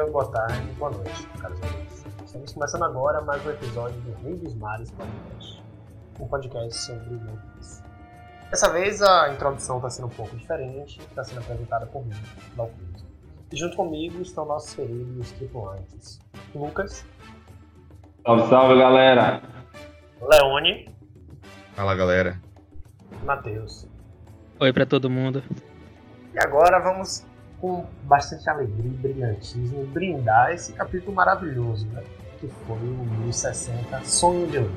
dia, boa tarde, boa noite, caros amigos. Estamos começando agora mais um episódio do Rei dos Mares Podcast, um podcast sobre One. Dessa vez a introdução está sendo um pouco diferente, está sendo apresentada por mim, Valkyrie. E junto comigo estão nossos queridos tripulantes, Lucas. Salve, salve, galera! Leone. Fala, galera. Matheus. Oi para todo mundo. E agora vamos, com bastante alegria e brilhantismo, brindar esse capítulo maravilhoso, né? Que foi o 1060 Sonho de Luz.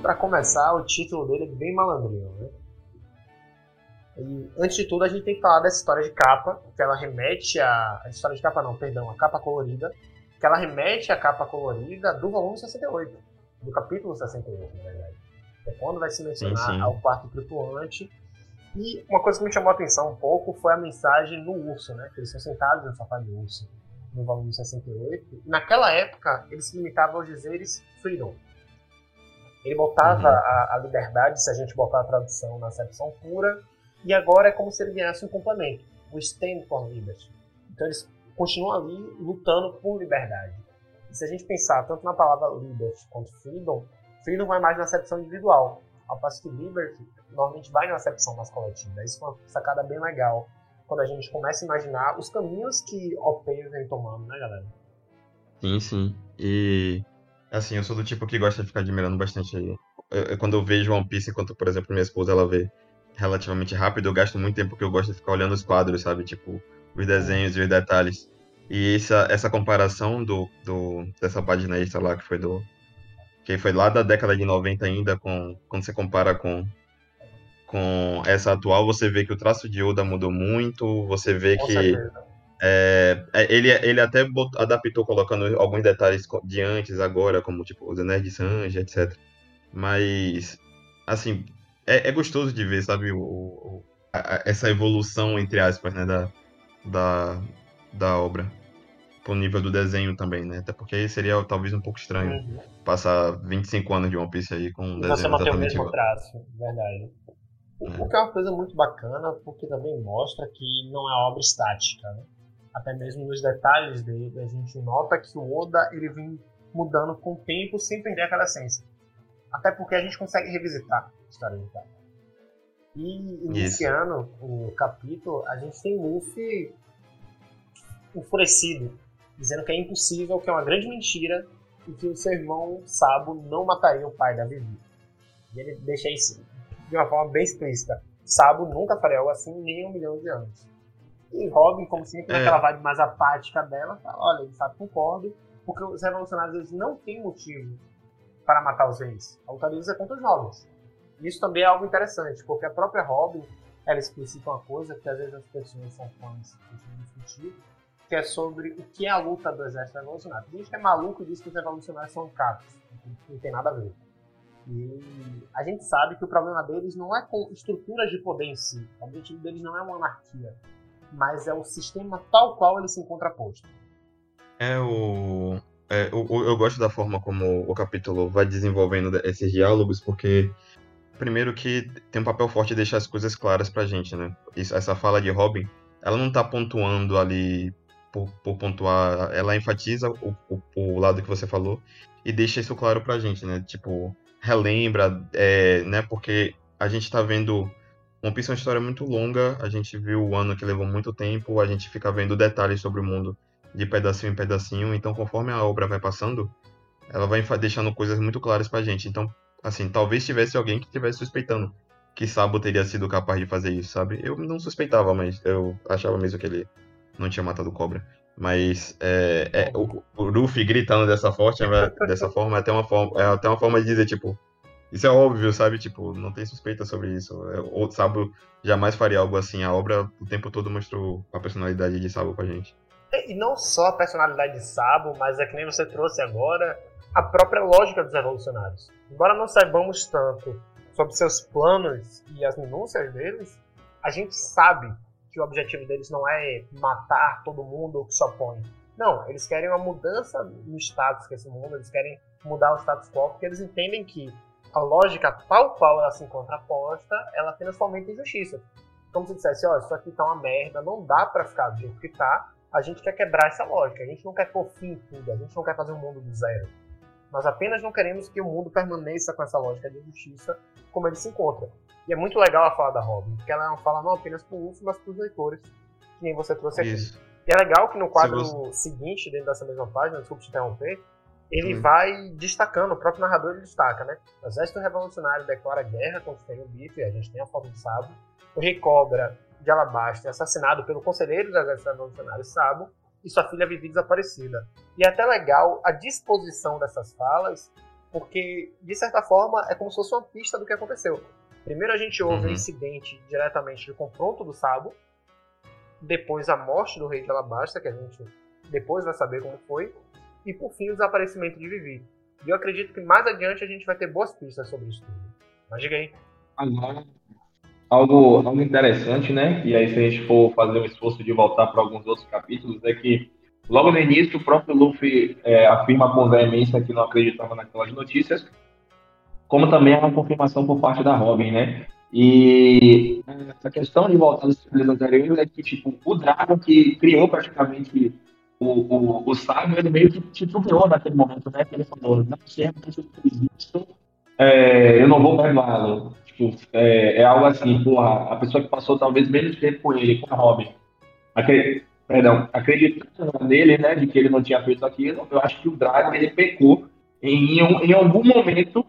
Para começar, o título dele é bem malandrinho, né? E, antes de tudo, a gente tem que falar dessa história de capa, que ela remete a. A história de capa não, perdão, a capa colorida, que ela remete à capa colorida do volume 68, do capítulo 68, na verdade. É quando vai se mencionar Sim, sim. ao quarto tripulante. E uma coisa que me chamou a atenção um pouco foi a mensagem no urso, né? Que eles são sentados no sofá do urso, no volume 68. E naquela época, eles se limitavam aos dizeres freedom. Ele botava Uhum. a, a liberdade, se a gente botar a tradução na acepção pura, e agora é como se ele ganhasse um complemento, o stand for liberty. Então eles continuam ali lutando por liberdade. E se a gente pensar tanto na palavra liberty quanto freedom, freedom vai mais na acepção individual, ao passo que liberty normalmente vai na acepção mais coletiva. Isso é uma sacada bem legal quando a gente começa a imaginar os caminhos que OP vem tomando, né, galera? Sim, sim. E assim, eu sou do tipo que gosta de ficar admirando bastante aí. Eu- eu- quando eu vejo One Piece, enquanto, por exemplo, minha esposa ela vê relativamente rápido, eu gasto muito tempo porque eu gosto de ficar olhando os quadros, sabe? Tipo, os desenhos e os detalhes. E essa, essa comparação do, do, dessa página extra lá, que foi do. Que foi lá da década de 90 ainda, com, quando você compara com, com essa atual, você vê que o traço de Oda mudou muito, você vê Com que. É, é, ele, ele até adaptou colocando alguns detalhes de antes, agora, como tipo os anéis de Sanji, etc. Mas, assim, é, é gostoso de ver, sabe, o, o- a- essa evolução, entre aspas, né, da, da, da obra. Pro nível do desenho também, né? Até porque seria talvez um pouco estranho Uhum. passar 25 anos de One Piece aí com um E você desenho manter o mesmo igual. traço, verdade. O, É. o que é uma coisa muito bacana, porque também mostra que não é obra estática, né? Até mesmo nos detalhes dele, a gente nota que o Oda ele vem mudando com o tempo sem perder aquela essência. Até porque a gente consegue revisitar a história de cara. E iniciando o capítulo, a gente tem Luffy enfurecido, dizendo que é impossível, que é uma grande mentira e que o seu irmão Sabo não mataria o pai da Vivi. E ele deixa isso de uma forma bem explícita. Sabo nunca faria algo assim nem em um milhão de anos. E Robin, como sempre, É. naquela vibe mais apática dela, fala, olha, de fato concordo, porque os revolucionários eles não têm motivo para matar os reis. A luta deles é contra os jovens. Isso também é algo interessante, porque a própria Robin, ela explicita uma coisa que às vezes as pessoas são fãs de discutir, que é sobre o que é a luta do exército revolucionário. Tem gente é maluco e diz que os revolucionários são capos. Não tem nada a ver. E a gente sabe que o problema deles não é com estruturas de poder em si. O objetivo deles não é uma anarquia, mas é o sistema tal qual ele se encontra posto. É o. é, o- eu gosto da forma como o capítulo vai desenvolvendo esses diálogos, porque, primeiro, que tem um papel forte de deixar as coisas claras pra gente, né? Isso- essa fala de Robin, ela não tá pontuando ali por, por pontuar, ela enfatiza o, o, o lado que você falou e deixa isso claro pra gente, né? Tipo, relembra, é, né? Porque a gente tá vendo. One Piece é uma história muito longa, a gente viu o ano que levou muito tempo, a gente fica vendo detalhes sobre o mundo de pedacinho em pedacinho. Então, conforme a obra vai passando, ela vai deixando coisas muito claras pra gente. Então, assim, talvez tivesse alguém que estivesse suspeitando que Sabo teria sido capaz de fazer isso, sabe? Eu não suspeitava, mas eu achava mesmo que ele não tinha matado o Cobra. Mas é, é, o, o Luffy gritando dessa, forte, é- dessa forma é até, uma forma é até uma forma de dizer, tipo, isso é óbvio, sabe? Tipo, não tem suspeita sobre isso. É, O Sabo jamais faria algo assim. A obra o tempo todo mostrou a personalidade de Sabo pra gente. E não só a personalidade de Sabo, mas é que nem você trouxe agora, a própria lógica dos revolucionários. Embora não saibamos tanto sobre seus planos e as minúcias deles, a gente sabe que o objetivo deles não é matar todo mundo que se opõe. Não, eles querem uma mudança no status que esse mundo, eles querem mudar o status quo, porque eles entendem que a lógica tal qual ela se encontra posta, ela apenas fomenta injustiça. Como se dissesse, ó, oh, isso aqui tá uma merda, não dá para ficar do jeito que tá, a gente quer quebrar essa lógica, a gente não quer pôr fim em tudo, a gente não quer fazer um mundo do zero. Nós apenas não queremos que o mundo permaneça com essa lógica de justiça como ele se encontra. E é muito legal a fala da Robin, porque ela fala não apenas para o Luffy, mas para os leitores, que nem você trouxe aqui. Isso. E é legal que no quadro você... seguinte, dentro dessa mesma página, desculpe te interromper, ele hum. vai destacando, o próprio narrador ele destaca, né? O exército revolucionário declara guerra contra o Biff, a gente tem a foto de Sabo. O rei Cobra de Alabasta é assassinado pelo conselheiro do exército revolucionário Sabo e sua filha vive desaparecida. E é até legal a disposição dessas falas, porque, de certa forma, é como se fosse uma pista do que aconteceu. Primeiro a gente ouve uhum. o incidente diretamente do confronto do Sabo, depois a morte do rei de Alabasta, que a gente depois vai saber como foi, e por fim o desaparecimento de Vivi. E eu acredito que mais adiante a gente vai ter boas pistas sobre isso tudo. Mas diga aí. Agora, algo, algo interessante, né? E aí se a gente for fazer um esforço de voltar para alguns outros capítulos, é que logo no início o próprio Luffy é, afirma com veemência que não acreditava naquelas notícias, como também é uma confirmação por parte da Robin, né? E a questão de voltar aos capítulos anteriores é que, tipo, o Dragon que criou praticamente o, o, o Sábio, ele meio que titubeou naquele momento, né? Que ele falou, não sei fez isso, é, eu não vou perdoá-lo. Tipo, é, é, algo assim, porra, a pessoa que passou talvez menos tempo com ele, com a Robin, Acre, perdão, acreditando nele, né, de que ele não tinha feito aquilo, eu acho que o Dragon, ele pecou em, em algum momento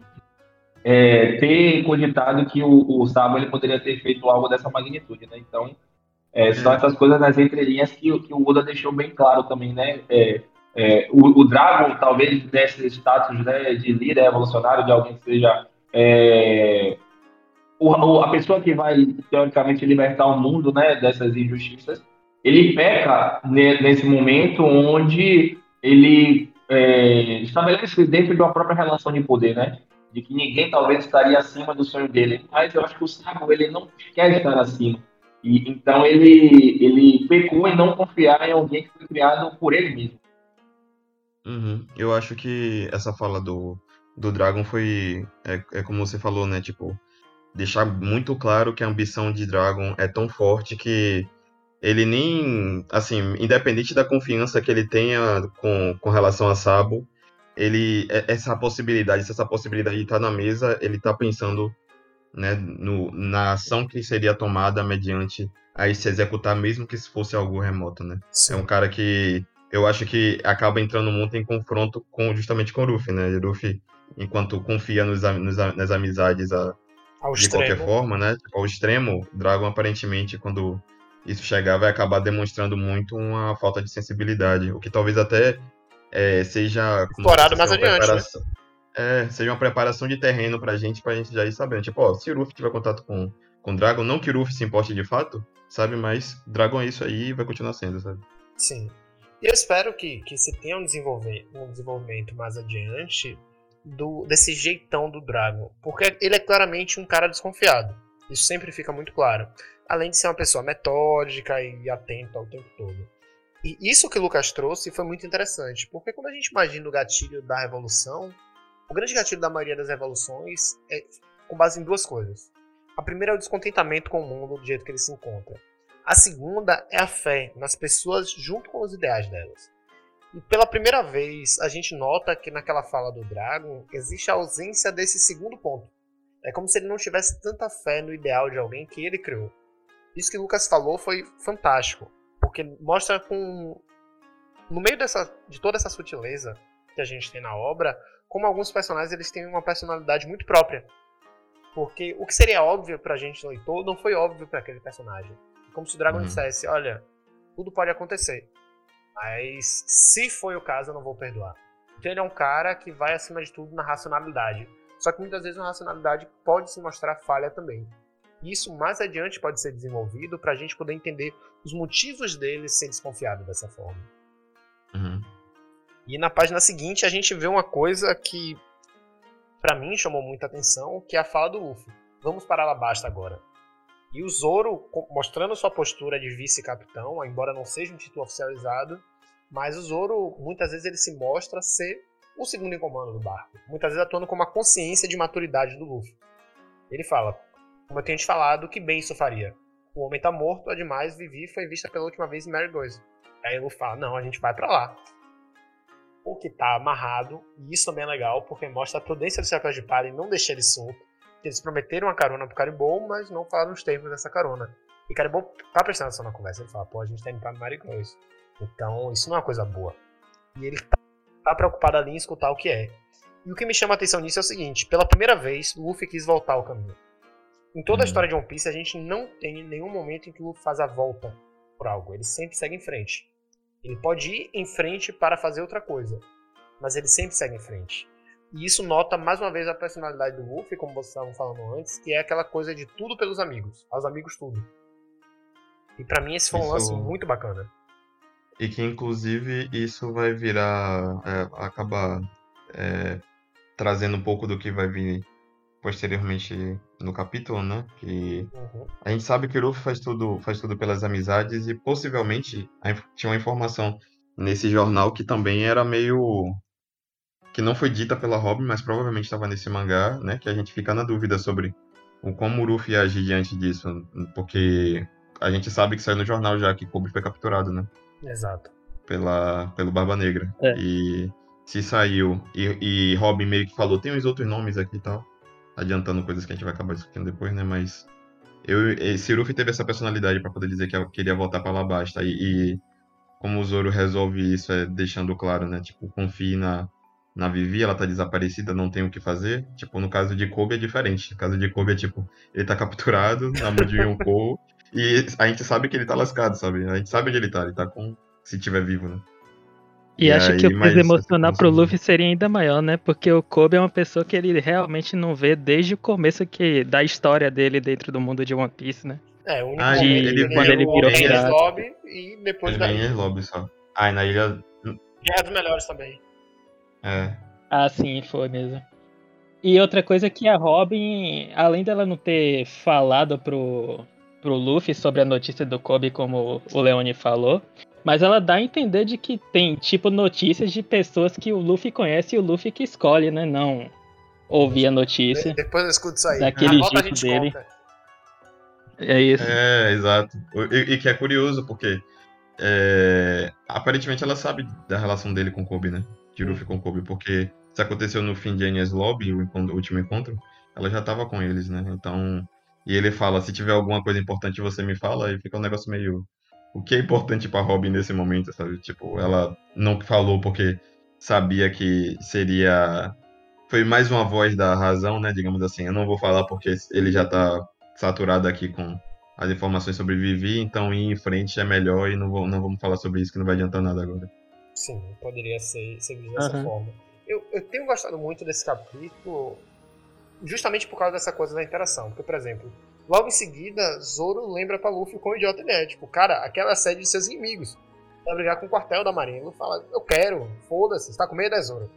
é, ter cogitado que o, o Sabo ele poderia ter feito algo dessa magnitude, né? Então, é, são essas coisas nas entrelinhas que, que o Oda deixou bem claro também, né? É, é, o, o, Dragon talvez desse status né, de líder evolucionário, de alguém que seja é, o, a pessoa que vai teoricamente libertar o mundo né, dessas injustiças, ele peca nesse momento onde ele é, estabelece dentro de uma própria relação de poder, né? De que ninguém talvez estaria acima do sonho dele. Mas eu acho que o sábio ele não quer estar acima. E, então ele, ele pecou em não confiar em alguém que foi criado por ele mesmo. Uhum. Eu acho que essa fala do, do Dragon foi. É, é como você falou, né? Tipo, deixar muito claro que a ambição de Dragon é tão forte que ele nem. Assim, independente da confiança que ele tenha com, com relação a Sabo, ele. É, essa possibilidade, se essa possibilidade está na mesa, ele está pensando né, no, na ação que seria tomada mediante aí se executar, mesmo que se fosse algo remoto, né? Sim. É um cara que eu acho que acaba entrando muito em confronto com justamente com o Ruffy, né? O Ruffy, enquanto confia nos, nos, nas amizades a, de extremo. qualquer forma, né? Tipo, ao extremo, Dragon aparentemente, quando isso chegar, vai acabar demonstrando muito uma falta de sensibilidade, o que talvez até é, seja... Explorado mais adiante, né? É, seja uma preparação de terreno pra gente, pra gente já ir sabendo. Tipo, ó, se tiver contato com, com Dragon, não que o Ruffy se importe de fato, sabe? Mas Dragon é isso aí e vai continuar sendo, sabe? Sim. E eu espero que, que se tenha um, desenvolver, um desenvolvimento mais adiante do, desse jeitão do Dragon. Porque ele é claramente um cara desconfiado. Isso sempre fica muito claro. Além de ser uma pessoa metódica e atenta ao tempo todo. E isso que o Lucas trouxe foi muito interessante. Porque quando a gente imagina o gatilho da revolução, o grande gatilho da maioria das revoluções é com base em duas coisas. A primeira é o descontentamento com o mundo do jeito que ele se encontra. A segunda é a fé nas pessoas junto com os ideais delas. E pela primeira vez, a gente nota que naquela fala do Dragon existe a ausência desse segundo ponto. É como se ele não tivesse tanta fé no ideal de alguém que ele criou. Isso que o Lucas falou foi fantástico, porque mostra com no meio dessa, de toda essa sutileza que a gente tem na obra, como alguns personagens eles têm uma personalidade muito própria. Porque o que seria óbvio pra gente leitor não foi óbvio para aquele personagem. Como se o Dragon uhum. dissesse: olha, tudo pode acontecer. Mas se foi o caso, eu não vou perdoar. Então ele é um cara que vai acima de tudo na racionalidade. Só que muitas vezes a racionalidade pode se mostrar falha também. Isso mais adiante pode ser desenvolvido para a gente poder entender os motivos dele ser desconfiado dessa forma. Uhum. E na página seguinte a gente vê uma coisa que para mim chamou muita atenção, que é a fala do Luffy. Vamos para Alabasta agora. E o Zoro mostrando sua postura de vice-capitão, embora não seja um título oficializado, mas o Zoro muitas vezes ele se mostra ser o segundo em comando do barco, muitas vezes atuando como a consciência de maturidade do Luffy. Ele fala, como eu tenho te falado, que bem isso faria. O homem tá morto, ademais Vivi foi vista pela última vez em Mary Goise. Aí o Luffy fala, não, a gente vai para lá. O que tá amarrado, e isso também é legal, porque mostra a prudência do Chapéu de Palha e não deixar ele solto. Eles prometeram uma carona pro Caribou, mas não falaram os termos dessa carona. E Caribou tá prestando atenção na conversa. Ele fala, pô, a gente tá indo pra Marigold. Então, isso não é uma coisa boa. E ele tá, tá preocupado ali em escutar o que é. E o que me chama a atenção nisso é o seguinte: pela primeira vez, Luffy quis voltar ao caminho. Em toda a uhum. história de One Piece, a gente não tem nenhum momento em que o Luffy faz a volta por algo. Ele sempre segue em frente. Ele pode ir em frente para fazer outra coisa, mas ele sempre segue em frente. E isso nota mais uma vez a personalidade do Luffy, como vocês estavam falando antes, que é aquela coisa de tudo pelos amigos. Aos amigos tudo. E para mim esse foi um isso... lance muito bacana. E que inclusive isso vai virar. É, acabar é, trazendo um pouco do que vai vir posteriormente no capítulo, né? Que uhum. a gente sabe que o Luffy faz tudo, faz tudo pelas amizades e possivelmente tinha uma informação nesse jornal que também era meio que não foi dita pela Robin, mas provavelmente estava nesse mangá, né? Que a gente fica na dúvida sobre o como o Ruffy ia agir diante disso, porque a gente sabe que saiu no jornal já que Kobe foi capturado, né? Exato. Pela, pelo Barba Negra. É. E se saiu, e, e Robin meio que falou, tem uns outros nomes aqui e tal, adiantando coisas que a gente vai acabar discutindo depois, né? Mas eu, Ruffy teve essa personalidade para poder dizer que queria voltar para Alabasta, e, e como o Zoro resolve isso é deixando claro, né? Tipo, confie na na Vivi, ela tá desaparecida, não tem o que fazer. Tipo, no caso de Kobe é diferente. No caso de Kobe é tipo, ele tá capturado na mão de Yonkou e a gente sabe que ele tá lascado, sabe? A gente sabe onde ele tá, ele tá com. Se tiver vivo, né? E, e acho aí, que o peso emocional pro Luffy seria ainda maior, né? Porque o Kobe é uma pessoa que ele realmente não vê desde o começo que, da história dele dentro do mundo de One Piece, né? É, o único ah, ele, ele, quando ele virou pirata. E depois ele vem em Lobby só. Ah, e na ilha. Guerra dos Melhores também. É. Ah, sim, foi mesmo. E outra coisa é que a Robin, além dela não ter falado pro, pro Luffy sobre a notícia do Kobe, como o Leone falou, mas ela dá a entender de que tem, tipo, notícias de pessoas que o Luffy conhece e o Luffy que escolhe, né? Não ouvir a notícia. Depois eu escuto isso aí. Daquele jeito dele. Conta. É isso. É, exato. E, e que é curioso, porque é, aparentemente ela sabe da relação dele com o Kobe, né? de Luffy com Kobe, porque se aconteceu no fim de Enies Lobby, o, encontro, o último encontro, ela já tava com eles, né? Então, e ele fala, se tiver alguma coisa importante você me fala, e fica um negócio meio o que é importante para Robin nesse momento, sabe? Tipo, ela não falou porque sabia que seria foi mais uma voz da razão, né, digamos assim. Eu não vou falar porque ele já tá saturado aqui com as informações sobre Vivi, então ir em frente é melhor e não, vou, não vamos falar sobre isso que não vai adiantar nada agora. Sim, poderia ser, ser visto dessa uhum. forma. Eu, eu tenho gostado muito desse capítulo justamente por causa dessa coisa da interação. Porque, por exemplo, logo em seguida, Zoro lembra pra Luffy quão idiota ele é. Tipo, cara, aquela sede de seus inimigos. Vai brigar com o quartel da Marinha. Ele fala, eu quero, foda-se, você tá com medo, é Zoro?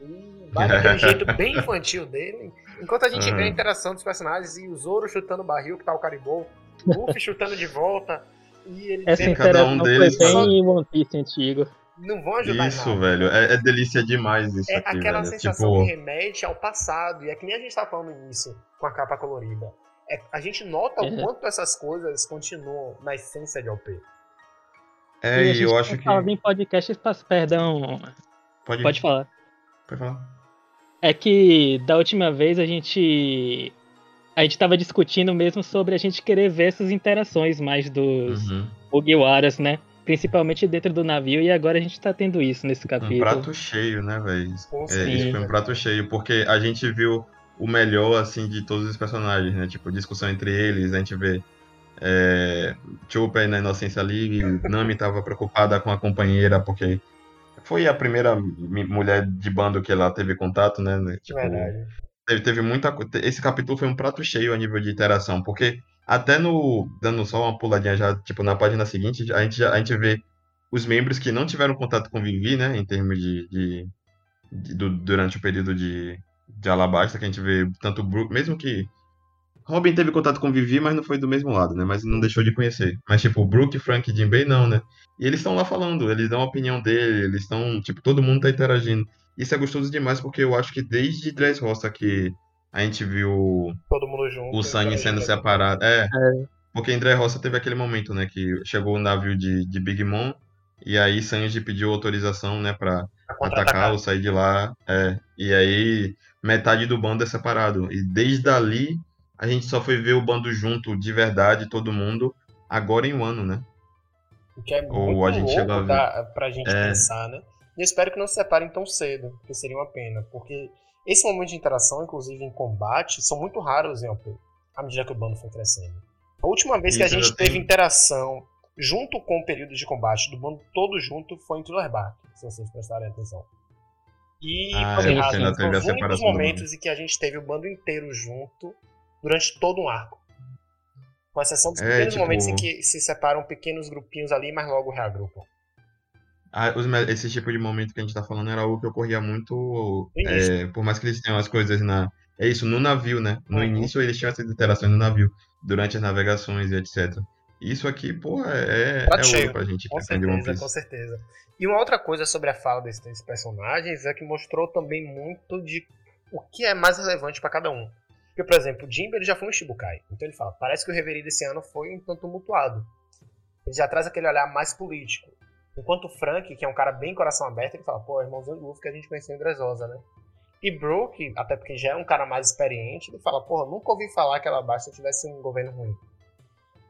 E vai daquele jeito bem infantil dele. Enquanto a gente uhum. vê a interação dos personagens e o Zoro chutando o barril que tá o Caribou, Luffy chutando de volta. E ele Essa interação um deles foi bem One Piece antigo não vão ajudar Isso, nada. velho. É, é, delícia demais isso é aqui, aquela velho. sensação tipo... que remete ao passado. E é que nem a gente tava falando nisso com a capa colorida. É, a gente nota o quanto essas coisas continuam na essência de OP. É, e, e eu acho que. Falando em podcast, perdão. Pode, Pode falar. Pode falar. É que da última vez a gente. A gente tava discutindo mesmo sobre a gente querer ver essas interações mais dos uhum. Mugiwaras, né? Principalmente dentro do navio, e agora a gente tá tendo isso nesse capítulo. Um prato cheio, né, velho? É, isso foi um prato cheio, porque a gente viu o melhor, assim, de todos os personagens, né? Tipo, discussão entre eles, a gente vê é, Chopper na inocência ali, Nami tava preocupada com a companheira, porque foi a primeira mulher de bando que ela teve contato, né? Tipo, Verdade. Teve, teve muita Esse capítulo foi um prato cheio a nível de interação, porque até no. Dando só uma puladinha já, tipo, na página seguinte, a gente, a gente vê os membros que não tiveram contato com Vivi, né? Em termos de. de, de do, durante o período de, de Alabasta, que a gente vê tanto Brook, mesmo que Robin teve contato com Vivi, mas não foi do mesmo lado, né? Mas não deixou de conhecer. Mas, tipo, Brook, Frank e Jinbei, não, né? E eles estão lá falando, eles dão a opinião dele, eles estão, tipo, todo mundo tá interagindo. Isso é gostoso demais, porque eu acho que desde Dressrosa que a gente viu Todo mundo junto. o Sunny sendo interagindo. separado. É, É. porque em Dressrosa teve aquele momento, né? Que chegou o navio de, de Big Mom, e aí Sanji pediu autorização, né, pra Pra ou sair de lá. É, e aí metade do bando é separado. E desde ali a gente só foi ver o bando junto de verdade, todo mundo, agora em um ano, né? O que é Ou muito a gente a louco ver. da, pra gente É. pensar, né? E eu espero que não se separem tão cedo, porque seria uma pena. Porque esse momento de interação, inclusive em combate, são muito raros em OP, à medida que o bando foi crescendo. A última vez que a gente teve interação junto com o período de combate do bando todo junto foi em Thriller Bark, se vocês prestarem atenção. E Ah, é, ainda foram teve a os únicos momentos em que a gente teve o bando inteiro junto durante todo um arco. Com exceção dos É, pequenos tipo- momentos em que se separam pequenos grupinhos ali, mas logo reagrupam. Ah, os esse tipo de momento que a gente tá falando era algo que ocorria muito. É, por mais que eles tenham as coisas na. É isso, no navio, né? No Uhum. início eles tinham essas interações no navio, durante as navegações e etc. Isso aqui, pô, é, Prato é cheio. pra gente Com certeza, com certeza. E uma outra coisa sobre a fala desses três personagens é que mostrou também muito de o que é mais relevante pra cada um. Porque, por exemplo, o Jimbe ele já foi um Shibukai. Então ele fala, parece que o Reverie desse ano foi um tanto tumultuado. Ele já traz aquele olhar mais político. Enquanto o Frank, que é um cara bem coração aberto, ele fala, pô, irmãozinho do Luffy que a gente conheceu em Dressrosa, né? E Brook, até porque já é um cara mais experiente, ele fala, porra, nunca ouvi falar que Alabasta tivesse um governo ruim.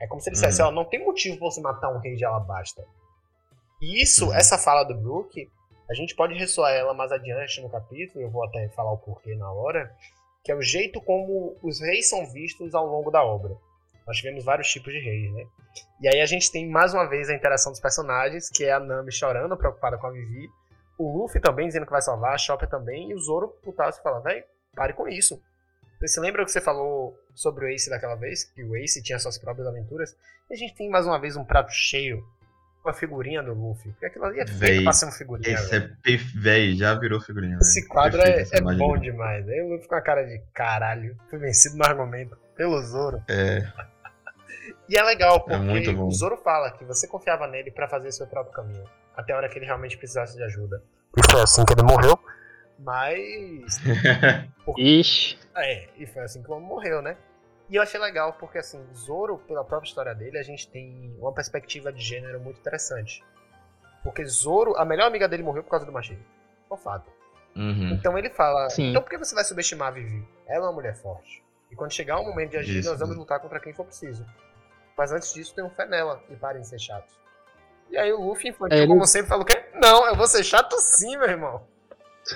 É como se ele dissesse, Uhum. ó, não tem motivo pra você matar um rei de Alabasta. E isso, Uhum. essa fala do Brook, a gente pode ressoar ela mais adiante no capítulo, eu vou até falar o porquê na hora, que é o jeito como os reis são vistos ao longo da obra. Nós tivemos vários tipos de reis, né? E aí a gente tem mais uma vez a interação dos personagens, que é a Nami chorando, preocupada com a Vivi, o Luffy também dizendo que vai salvar, a Chopper também, e o Zoro putaço e fala, véi, pare com isso. Você se lembra que você falou sobre o Ace daquela vez? Que o Ace tinha suas próprias aventuras? E a gente tem mais uma vez um prato cheio com a figurinha do Luffy. Porque aquilo ali é feito Véi, pra ser uma figurinha. Esse velho. é perfe... Véi, já virou figurinha. Esse velho. quadro é, é bom demais. Aí o Luffy com a cara de caralho. Fui vencido no argumento pelo Zoro. É, E é legal, porque muito bom. o Zoro fala que você confiava nele pra fazer seu próprio caminho. Até a hora que ele realmente precisasse de ajuda. E foi assim que ele morreu. Mas. Ixi. É, e foi assim que o homem morreu, né? E eu achei legal porque, assim, Zoro, pela própria história dele, a gente tem uma perspectiva de gênero muito interessante. Porque Zoro, a melhor amiga dele morreu por causa do machismo. É um fato. Uhum. Então ele fala: Sim. então por que você vai subestimar a Vivi? Ela é uma mulher forte. E quando chegar o momento de agir, Isso. nós vamos lutar contra quem for preciso. Mas antes disso, tenham fé nela e parem de ser chatos. E aí o Luffy, infantil, É, ele- como sempre, fala o quê? Não, eu vou ser chato sim, meu irmão.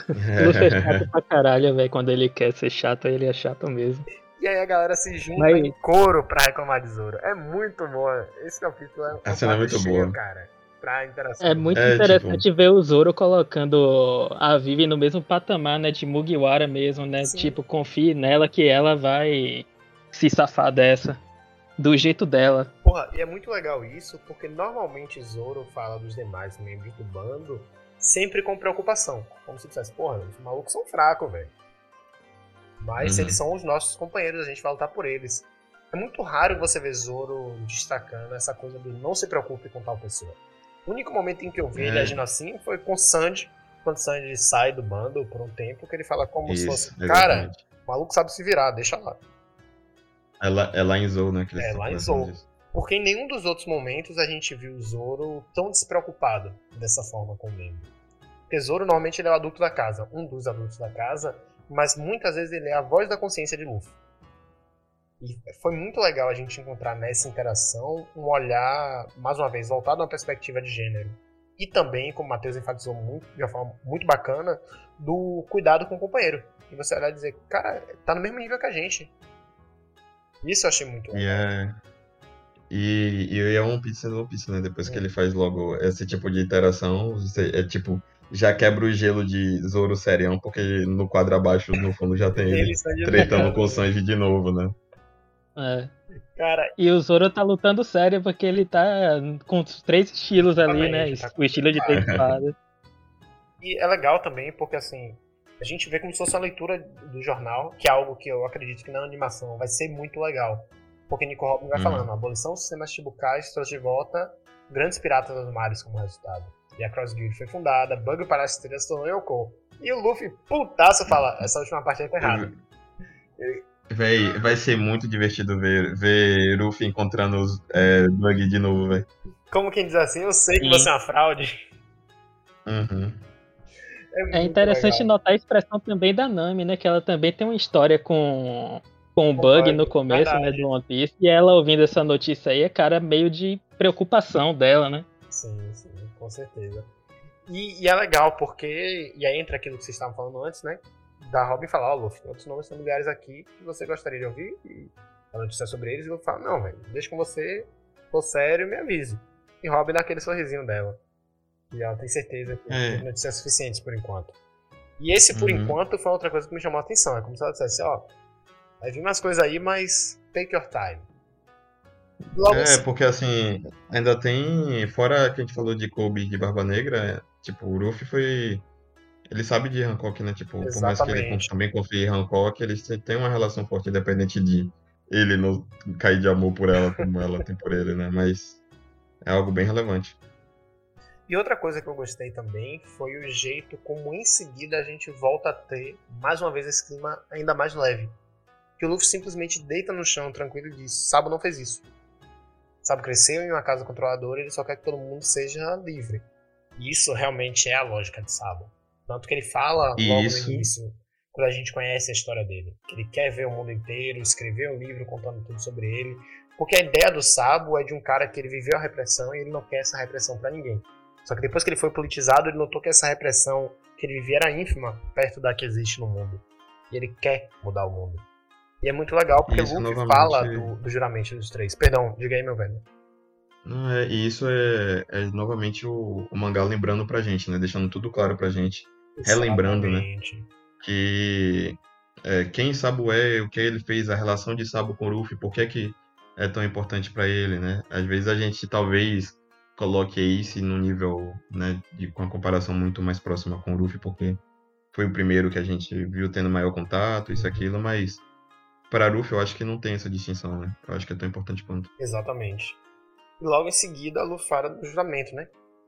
O Luffy é chato pra caralho, velho. Quando ele quer ser chato, ele é chato mesmo. E aí a galera se junta Mas- em coro pra reclamar de Zoro. É muito bom. Esse capítulo é um A cena é muito cheio, boa. cara. Pra interação. É muito É, interessante ver o Zoro colocando a Vivi no mesmo patamar, né? De Mugiwara mesmo, né? Sim. Tipo, confie nela que ela vai se safar dessa. Do jeito dela. Porra, e é muito legal isso, porque normalmente Zoro fala dos demais membros do bando sempre com preocupação. Como se dissesse, porra, os malucos são fracos, velho. Mas Uhum. eles são os nossos companheiros, a gente vai lutar por eles. É muito raro você ver Zoro destacando essa coisa do não se preocupe com tal pessoa. O único momento em que eu vi ele É. agindo assim foi com Sanji, quando Sanji sai do bando por um tempo, que ele fala como se Isso, fosse, cara, exatamente. o maluco sabe se virar, deixa lá. É lá, é lá em Zou, né? É, lá em Zou. disso. Porque em nenhum dos outros momentos a gente viu o Zoro tão despreocupado dessa forma com o membro. Porque Zoro normalmente ele é o adulto da casa, um dos adultos da casa, mas muitas vezes ele é a voz da consciência de Luffy. E foi muito legal a gente encontrar nessa interação um olhar, mais uma vez, voltado a uma perspectiva de gênero. E também, como o Matheus enfatizou muito, de uma forma muito bacana, do cuidado com o companheiro. E você olhar e dizer, cara, tá no mesmo nível que a gente. Isso eu achei muito legal. E é. E, e é One Piece sendo One Piece, né? Depois que É. ele faz logo esse tipo de interação, você- é tipo, já quebra o gelo de Zoro serião, porque no quadro abaixo, no fundo, já tem ele de tretando com o Sanji de novo, né? É. Cara, E o Zoro tá lutando sério porque ele tá com os três estilos ali, né? Tá O estilo de ter espada. E é legal também porque, assim, a gente vê como se fosse a leitura do jornal, que é algo que eu acredito que na animação vai ser muito legal. Porque Nico Robin vai Uhum. falando, abolição dos sistemas chibucais trouxe de volta grandes piratas dos mares como resultado. E a Cross Guild foi fundada, Bug para as estrelas se tornou Yoko. E o Luffy, putaço, fala, essa última parte aí tá errada. Véi, vai ser muito divertido ver, ver Ruffy encontrando os é, Bug de novo, velho. Como quem diz assim, eu sei que Sim. você é uma fraude. Uhum. É muito interessante legal. notar a expressão também da Nami, né? Que ela também tem uma história com, com o Com Bug no começo, né? verdade. Do One Piece. E ela ouvindo essa notícia aí é cara meio de preocupação dela, né? Sim, sim, com certeza. E, e é legal porque. E aí entra aquilo que vocês estavam falando antes, né? Da Robin falar, ó, Luffy, tem outros nomes familiares aqui que você gostaria de ouvir. E a notícia é sobre eles. E eu falo, não, velho, deixa com você, for sério, me avise. E Robin dá aquele sorrisinho dela. E ela tem certeza que É. notícias suficientes por enquanto. E esse por Uhum. enquanto foi outra coisa que me chamou a atenção. É como se ela dissesse, ó, vai vir umas coisas aí, mas take your time. Logo É, assim, porque assim, ainda tem. Fora que a gente falou de Kobe de Barba Negra, é, tipo, o Ruffy foi. Ele sabe de Hancock, né? Tipo, por mais que ele Exatamente. também confie em Hancock, eles têm uma relação forte, independente de ele não cair de amor por ela como ela tem por ele, né? Mas é algo bem relevante. E outra coisa que eu gostei também foi o jeito como em seguida a gente volta a ter mais uma vez esse clima ainda mais leve. Que o Luffy simplesmente deita no chão tranquilo e diz: Sabo não fez isso. Sabo cresceu em uma casa controladora e ele só quer que todo mundo seja livre. E isso realmente é a lógica de Sabo. Tanto que ele fala logo Isso. no início, quando a gente conhece a história dele, que ele quer ver o mundo inteiro, escrever um livro contando tudo sobre ele. Porque a ideia do Sabo é de um cara que ele viveu a repressão e ele não quer essa repressão pra ninguém. Só que depois que ele foi politizado, ele notou que essa repressão que ele vivia era ínfima perto da que existe no mundo. E ele quer mudar o mundo. E é muito legal porque Isso, o Luffy novamente- fala do, do juramento dos três. Perdão, diga aí, meu velho. Não, é, e isso é, é novamente o, o mangá lembrando pra gente, né? Deixando tudo claro pra gente. Relembrando, né? Exatamente. que é, quem Sabo é, o que ele fez, a relação de Sabo com Luffy, por que, é que é tão importante pra ele, né? Às vezes a gente talvez coloque Ace no nível, né, de com a comparação muito mais próxima com o Luffy, porque foi o primeiro que a gente viu tendo maior contato, isso aquilo, mas para Luffy eu acho que não tem essa distinção, né? Eu acho que é tão importante quanto. Exatamente. E logo em seguida, a Luffy fala do juramento, né?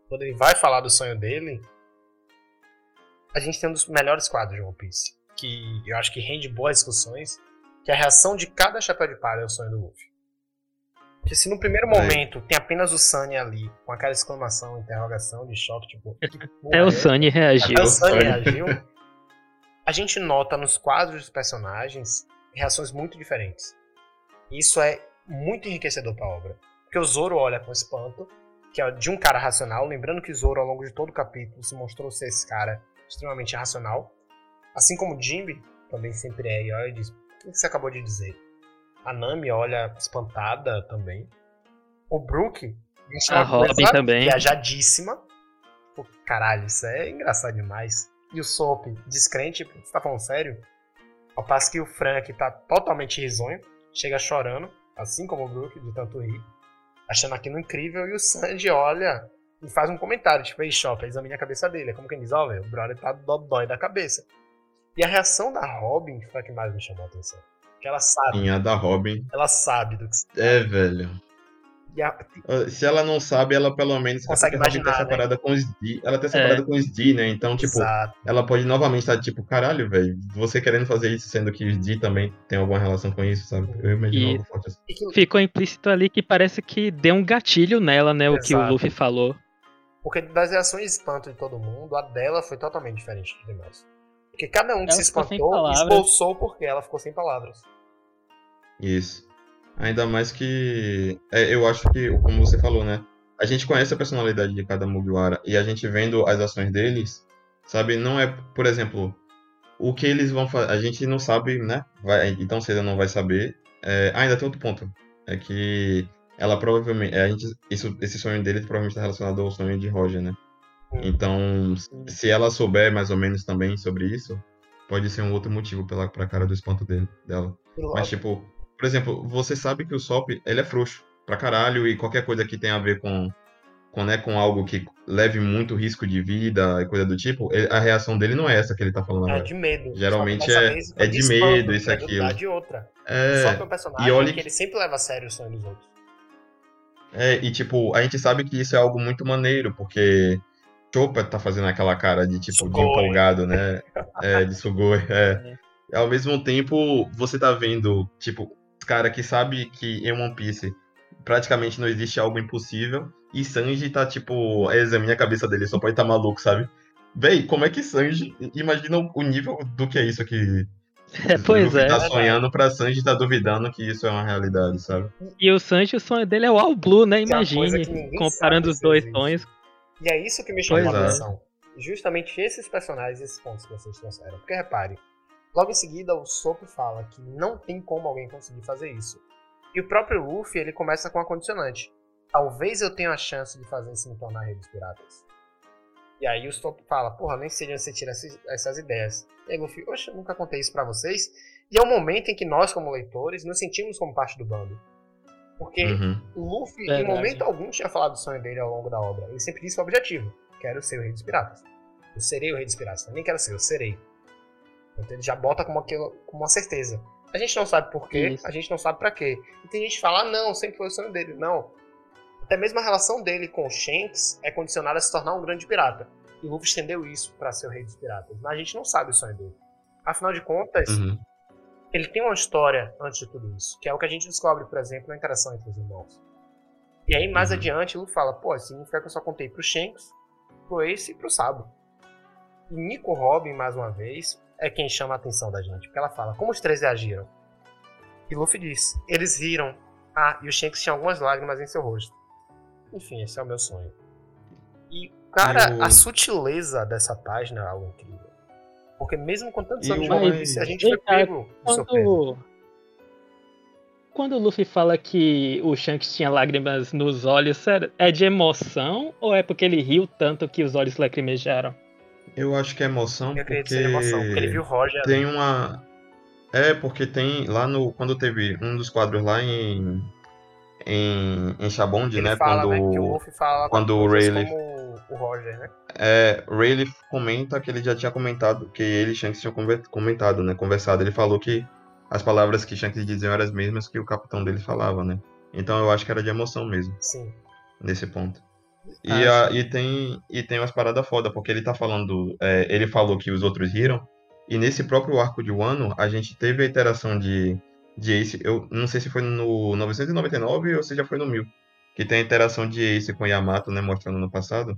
Quando ele vai falar do sonho dele, a gente tem um dos melhores quadros de One Piece. Que eu acho que rende boas discussões. Que é a reação de cada chapéu de palha ao sonho do Luffy. Porque se no primeiro É. momento tem apenas o Sunny ali, com aquela exclamação, interrogação, de choque, tipo. Até o é Sunny reagiu. até o Sunny Sunny. reagiu. A gente nota nos quadros dos personagens reações muito diferentes. Isso é muito enriquecedor para a obra. Porque o Zoro olha com espanto, que é de um cara racional, lembrando que o Zoro ao longo de todo o capítulo se mostrou ser esse cara extremamente racional. Assim como o Jimmy também sempre é, e olha e diz: O que você acabou de dizer? A Nami olha espantada também. O Brook A uma Robin também. viajadíssima. Pô, caralho, isso é engraçado demais. E o Soap, descrente, você tá falando sério? Ao passo que o Frank tá totalmente risonho, chega chorando, assim como o Brook, de tanto rir, achando aquilo incrível, e o Sandy olha e faz um comentário, tipo, ei, Shop, examine a cabeça dele. É como quem diz, ó, velho, o brother tá dodói da cabeça. E a reação da Robin foi a que mais me chamou a atenção. Porque ela sabe, Sim, a da Robin. ela sabe do que se É, velho. e a- Ah, Se ela não sabe, ela pelo menos Consegue imaginar, tá né? separada com os D. Ela tá separada com os D, né? Então, tipo, Exato. ela pode novamente estar tipo, caralho, velho, você querendo fazer isso, sendo que os D também tem alguma relação com isso, sabe? Eu imagino E- algo forte assim. E Ficou implícito ali que parece que deu um gatilho nela, né? O que o Exato. Luffy falou. Porque das reações de espanto de todo mundo, a dela foi totalmente diferente dos demais. Porque cada um que Ela se espantou esboçou porque ela ficou sem palavras. Isso. Ainda mais que. é, eu acho que, como você falou, né? A gente conhece a personalidade de cada Mugiwara e a gente vendo as ações deles, sabe? Não é, por exemplo, o que eles vão fazer. A gente não sabe, né? Vai, então cedo não vai saber. É, ah, ainda tem outro ponto. É que ela provavelmente. é, a gente, isso, esse sonho dele provavelmente está relacionado ao sonho de Roger, né? Então, se ela souber mais ou menos também sobre isso, pode ser um outro motivo pela, pra cara do espanto dele, dela. Logo- Mas, tipo, por exemplo, você sabe que o Sop, ele é frouxo pra caralho e qualquer coisa que tenha a ver com, quando é com algo que leve muito risco de vida e coisa do tipo, ele- a reação dele não é essa que ele tá falando É agora. de medo. Geralmente é- vez, é de espanto, medo, isso, de aquilo. habilidade e outra. É, Só que o personagem e olha que- ele sempre leva a sério o sonho dos outros. É, e tipo, a gente sabe que isso é algo muito maneiro, porque Chopper tá fazendo aquela cara de tipo, de Sugoi. empolgado, né? É, de Sugoi, é. E ao mesmo tempo, você tá vendo, tipo, os caras que sabe que em One Piece praticamente não existe algo impossível, e Sanji tá tipo, examina a cabeça dele, só pode tá maluco, sabe? Véi, como é que Sanji, imagina o nível do que é isso que É, pois é. tá sonhando pra Sanji tá duvidando que isso é uma realidade, sabe? E o Sanji, o sonho dele é o All Blue, né? É Imagine, comparando sabe os dois sonhos. E é isso que me chamou Pois a é. atenção. Justamente esses personagens, esses pontos que vocês trouxeram. Porque repare, logo em seguida o Sop fala que não tem como alguém conseguir fazer isso. E o próprio Luffy, ele começa com a condicionante. Talvez eu tenha a chance de fazer isso me tornar rei dos piratas. E aí o Sop fala, porra, nem sei de onde você tira essas, essas ideias. E aí o Luffy, oxe, eu nunca contei isso pra vocês. E é o momento em que nós, como leitores, nos sentimos como parte do bando. Porque Uhum. o Luffy, Verdade. em momento algum, tinha falado do sonho dele ao longo da obra. Ele sempre disse o objetivo: quero ser o rei dos piratas. Eu serei o rei dos piratas. Eu nem quero ser, eu serei. Então ele já bota como, aquilo, como uma certeza. A gente não sabe por quê, Isso. a gente não sabe pra quê. E tem gente que fala: ah, não, sempre foi o sonho dele. Não. Até mesmo a relação dele com o Shanks é condicionada a se tornar um grande pirata. E o Luffy estendeu isso pra ser o rei dos piratas. Mas a gente não sabe o sonho dele. Afinal de contas, Uhum. Ele tem uma história antes de tudo isso, que é o que a gente descobre, por exemplo, na interação entre os irmãos. E aí, mais Uhum. adiante, Luffy fala, pô, significa que eu só contei pro Shanks, pro Ace e pro Sabo. E Nico Robin, mais uma vez, é quem chama a atenção da gente, porque ela fala, como os três reagiram? E Luffy diz, eles riram. Ah, e o Shanks tinha algumas lágrimas em seu rosto. Enfim, esse é o meu sonho. E, cara, Eu- a sutileza dessa página é algo incrível. Porque mesmo com tantos E anos de Piece, a gente foi pego. Quando. Quando o Luffy fala que o Shanks tinha lágrimas nos olhos, sério, é de emoção ou é porque ele riu tanto que os olhos lacrimejaram? Eu acho que é emoção Eu acredito porque que seja emoção, porque ele viu o Roger. tem uma é porque tem lá no quando teve um dos quadros lá em em, em Shabond, né, fala, quando né, que o Luffy fala quando o Rayleigh- como o Roger, né? é, Rayleigh comenta que ele já tinha comentado que ele e Shanks tinham comentado, né, conversado, ele falou que as palavras que Shanks diziam eram as mesmas que o capitão dele falava, né? Então eu acho que era de emoção mesmo. Sim. nesse ponto. E, Ah, a- e tem e tem umas paradas foda, porque ele tá falando, é, ele falou que os outros riram, e nesse próprio arco de Wano, a gente teve a interação de, de Ace, eu não sei se foi no 999 ou se já foi no 1000, que tem a interação de Ace com Yamato, né, mostrando no passado,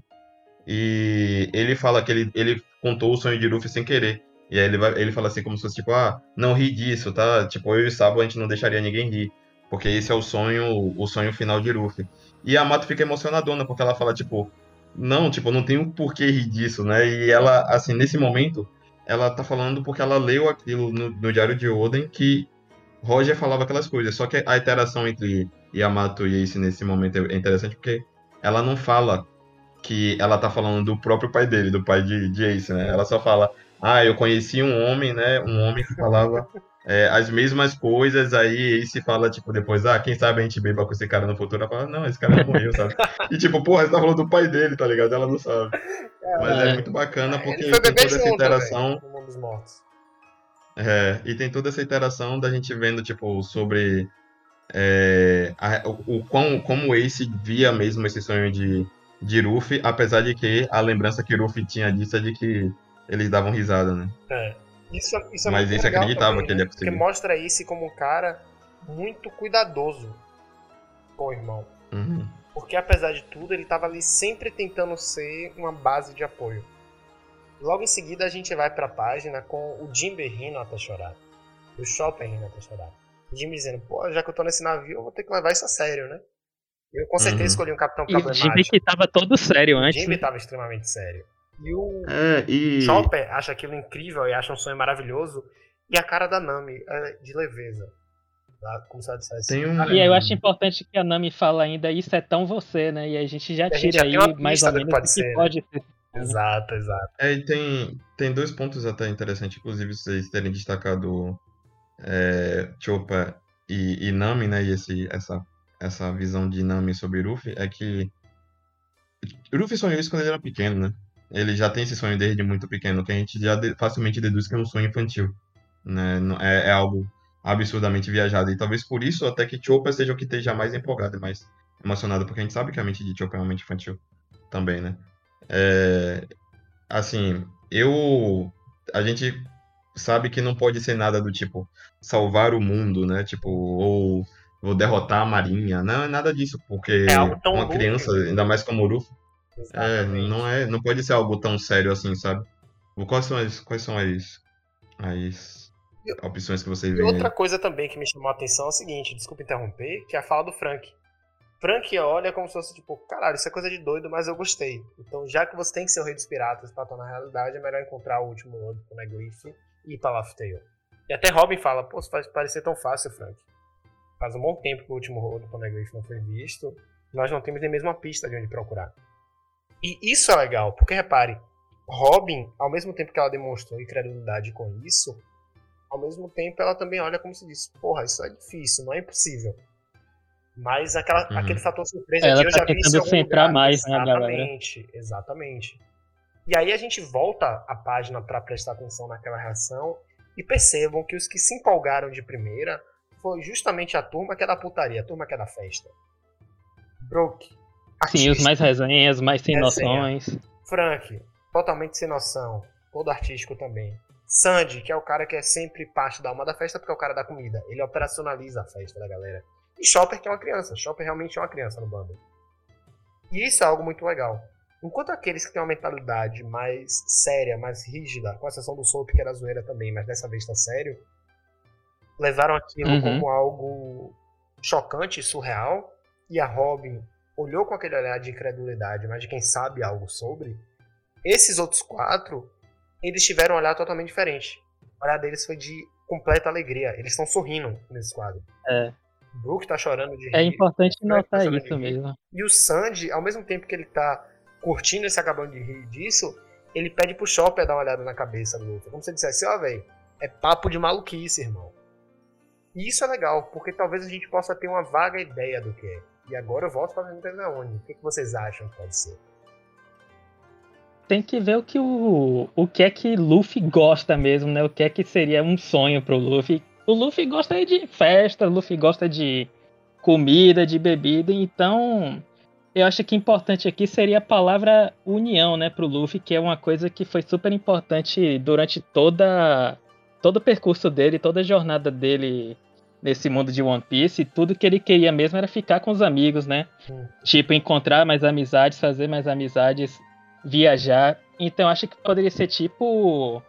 e ele fala que ele, ele contou o sonho de Luffy sem querer, e aí ele, vai, ele fala assim como se fosse tipo, ah, não ri disso, tá, tipo, eu e o Sabo a gente não deixaria ninguém rir, porque esse é o sonho, o sonho final de Luffy. E a Mato fica emocionadona, porque ela fala, tipo, não, tipo, não tem um porquê rir disso, né? E ela, assim, nesse momento, ela tá falando porque ela leu aquilo no, no diário de Oden que Roger falava aquelas coisas. Só que a interação entre Yamato e Ace nesse momento é interessante porque ela não fala que ela tá falando do próprio pai dele, do pai de, de Ace, né? Ela só fala, ah, eu conheci um homem, né? Um homem que falava é, as mesmas coisas, aí Ace fala, tipo, depois, ah, quem sabe a gente beba com esse cara no futuro. Ela fala, não, esse cara morreu, sabe? E tipo, porra, você tá falando do pai dele, tá ligado? Ela não sabe. Mas é, É. muito bacana porque ele foi tem toda essa interação. velho, no mundo dos mortos. É, e tem toda essa interação da gente vendo, tipo, sobre é, a- o, o quão, como o Ace via mesmo esse sonho de, de Ruffy, apesar de que a lembrança que Ruffy tinha disso é de que eles davam risada, né? É. Isso, isso é Mas legal acreditava também, que ele né? ia Porque conseguir. mostra esse como um cara muito cuidadoso com o irmão. Uhum. Porque apesar de tudo, ele tava ali sempre tentando ser uma base de apoio. Logo em seguida a gente vai pra página com o Jimbe rindo até chorar. O Chopper rindo até chorar. O Jimbe dizendo, pô, já que eu tô nesse navio, eu vou ter que levar isso a sério, né? Eu com certeza Uhum. escolhi um capitão E o problemático. Jimmy que tava todo sério O antes. Jimbe né? tava extremamente sério. E o É, e. Chopper acha aquilo incrível e acha um sonho maravilhoso. E a cara da Nami é de leveza. Tá? Como se ela dissesse. Tem um- "Cara, E aí eu acho importante que a Nami fala ainda, isso é tão você, né? E a gente já a gente tira já aí mais ou do que menos pode o que ser, né? pode ser. Exato, exato. É, e tem, tem dois pontos até interessantes, inclusive vocês terem destacado é, Chopper e, e Nami, né? E esse, essa, essa visão de Nami sobre Luffy, é que O Luffy sonhou isso quando ele era pequeno, né? Ele já tem esse sonho desde muito pequeno, que a gente já facilmente deduz que é um sonho infantil. Né? É, é algo absurdamente viajado. E talvez por isso até que Chopper seja o que esteja mais empolgado e mais emocionado, porque a gente sabe que a mente de Chopper é uma mente infantil também, né? É, assim, eu. A gente sabe que não pode ser nada do tipo salvar o mundo, né? Tipo, ou vou derrotar a marinha. Não é nada disso, porque É algo tão uma criança, né? ainda mais como o Luffy, é, Exatamente. não é, não pode ser algo tão sério assim, sabe? Quais são as, quais são as, as opções que você E vê? outra coisa também que me chamou a atenção é o seguinte, desculpa interromper, que é a fala do Frank. Frank olha como se fosse tipo, caralho, isso é coisa de doido, mas eu gostei. Então, já que você tem que ser o rei dos piratas pra tornar realidade, é melhor encontrar o último Lord Poneglyph e ir pra Laugh Tale. E até Robin fala, pô, isso faz parecer tão fácil, Frank. Faz um bom tempo que o último Lord Poneglyph não foi visto, nós não temos nem mesmo uma pista de onde procurar. E isso é legal, porque repare, Robin, ao mesmo tempo que ela demonstrou incredulidade com isso, ao mesmo tempo ela também olha como se diz, porra, isso é difícil, não é impossível. Mas aquela, Uhum. aquele fator surpresa Ela de eu tá já vi isso centrar lugar. mais, né, a galera? Exatamente, exatamente. E aí a gente volta a página para prestar atenção naquela reação e percebam que os que se empolgaram de primeira foi justamente a turma que é da putaria, a turma que é da festa. Broke. Sim, os mais resenhas, mais sem Resenha. noções. Frank, totalmente sem noção, todo artístico também. Sandy, que é o cara que é sempre parte da alma da festa, porque é o cara da comida. Ele operacionaliza a festa da galera. E Chopper, que é uma criança. Chopper realmente é uma criança no bando. E isso é algo muito legal. Enquanto aqueles que têm uma mentalidade mais séria, mais rígida, com exceção do Soap, que era zoeira também, mas dessa vez tá sério, levaram aquilo Uhum. como algo chocante surreal, e a Robin olhou com aquele olhar de incredulidade, mas de quem sabe algo sobre, esses outros quatro, eles tiveram um olhar totalmente diferente. O olhar deles foi de completa alegria. Eles estão sorrindo nesse quadro. É. Brook tá chorando de rir. É importante tá notar de isso mesmo. E o Sandy, ao mesmo tempo que ele tá curtindo esse acabando de rir disso, ele pede pro Chopper dar uma olhada na cabeça do Luffy. Como se ele dissesse, ó, velho, é papo de maluquice, irmão. E isso é legal, porque talvez a gente possa ter uma vaga ideia do que é. E agora eu volto pra Nintendo One. O que, que vocês acham que pode ser? Tem que ver o que o, o que é que Luffy gosta mesmo, né? O que é que seria um sonho pro Luffy. O Luffy gosta de festa, o Luffy gosta de comida, de bebida, então eu acho que importante aqui seria a palavra união, né, pro Luffy, que é uma coisa que foi super importante durante toda todo o percurso dele, toda a jornada dele nesse mundo de One Piece, e tudo que ele queria mesmo era ficar com os amigos, né? Hum. Tipo, encontrar mais amizades, fazer mais amizades, viajar. Então acho que poderia ser tipo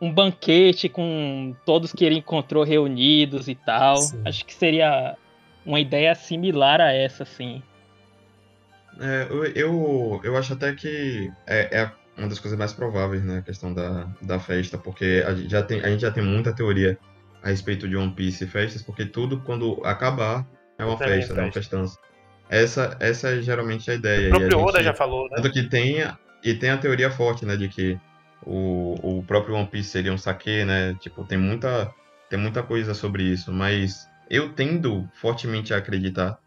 um banquete com todos que ele encontrou reunidos e tal. Sim. Acho que seria uma ideia similar a essa, assim. É, eu, eu, eu acho até que é, é uma das coisas mais prováveis, né? A questão da, da festa, porque a gente, já tem, a gente já tem muita teoria a respeito de One Piece e festas, porque tudo, quando acabar, é uma Também é festa, né? Uma festa. festança. Essa, essa é geralmente a ideia. O próprio Oda já falou, né? Tanto que tem, e tem a teoria forte, né, de que o, o próprio One Piece seria um saque, né? Tipo, tem muita, tem muita coisa sobre isso, mas eu tendo fortemente a acreditar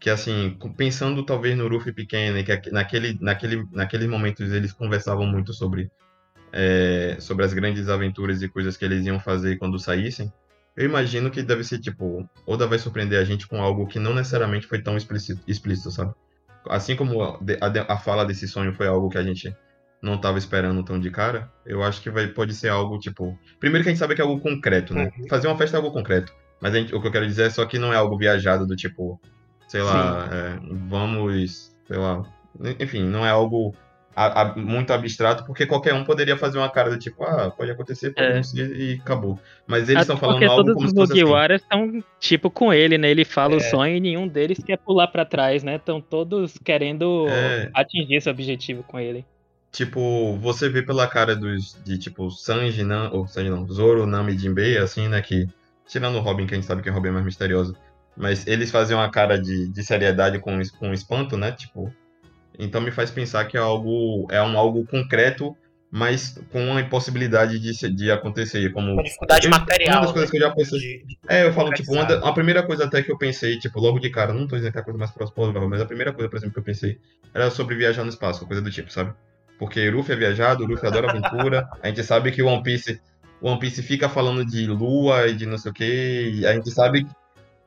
que, assim, pensando talvez no Luffy pequeno, que aqu- naquele, naquele, naqueles momentos eles conversavam muito sobre, é, sobre as grandes aventuras e coisas que eles iam fazer quando saíssem, eu imagino que deve ser, tipo, Oda vai surpreender a gente com algo que não necessariamente foi tão explícito, explícito sabe? Assim como a, a a fala desse sonho foi algo que a gente não estava esperando tão de cara, eu acho que vai, pode ser algo, tipo... Primeiro que a gente sabe que é algo concreto, né? Uhum. Fazer uma festa é algo concreto. Mas gente- o que eu quero dizer é só que não é algo viajado do tipo, sei lá, é, vamos, sei lá... Enfim, não é algo a- a- muito abstrato, porque qualquer um poderia fazer uma cara do tipo, ah, pode acontecer, pode É. e acabou. Mas eles Até estão falando algo todos como os se fosse assim. Mugiwaras estão, tipo, com ele, né? Ele fala o É. sonho e nenhum deles quer pular pra trás, né? Estão todos querendo É. atingir esse objetivo com ele. Tipo, você vê pela cara dos, de tipo, Sanji, não, ou Sanji não, Zoro, Nami e Jinbei, assim, né, que, tirando o Robin, que a gente sabe que o Robin é mais misterioso, mas eles fazem uma cara de, de seriedade com, com espanto, né, tipo, então me faz pensar que é algo, é um algo concreto mas com uma impossibilidade de, de acontecer. Como, uma dificuldade eu, material. Uma das coisas né? que eu já pensei. De, de é, eu falo, tipo, uma da, a primeira coisa até que eu pensei, tipo, logo de cara, não tô dizendo que é a coisa mais próxima, mas a primeira coisa, por exemplo, que eu pensei era sobre viajar no espaço, coisa do tipo, sabe? Porque Ruffy é viajado, Ruffy adora aventura, a gente sabe que o One Piece, o One Piece fica falando de lua e de não sei o que, a gente sabe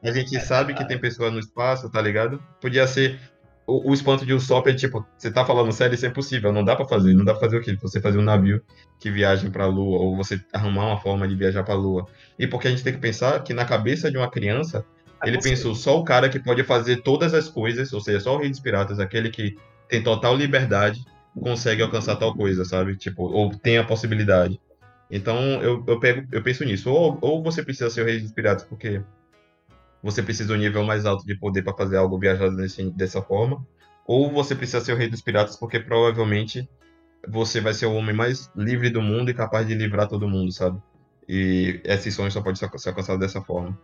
a gente sabe que tem pessoa no espaço, tá ligado? Podia ser o, o espanto de Usopp é tipo, você tá falando sério, isso é impossível, não dá pra fazer. Não dá pra fazer o quê? Você fazer um navio que viaje pra Lua, ou você arrumar uma forma de viajar pra Lua. E porque a gente tem que pensar que na cabeça de uma criança, É ele possível. pensou só o cara que pode fazer todas as coisas, ou seja, só o Rei dos Piratas, aquele que tem total liberdade, consegue alcançar tal coisa, sabe? Tipo, ou tem a possibilidade. Então eu, eu, pego, eu penso nisso. Ou, ou você precisa ser o Rei dos Piratas porque você precisa de um nível mais alto de poder para fazer algo viajado nesse, dessa forma, ou você precisa ser o rei dos piratas porque provavelmente você vai ser o homem mais livre do mundo e capaz de livrar todo mundo, sabe? E esse sonho só pode ser alcançado dessa forma.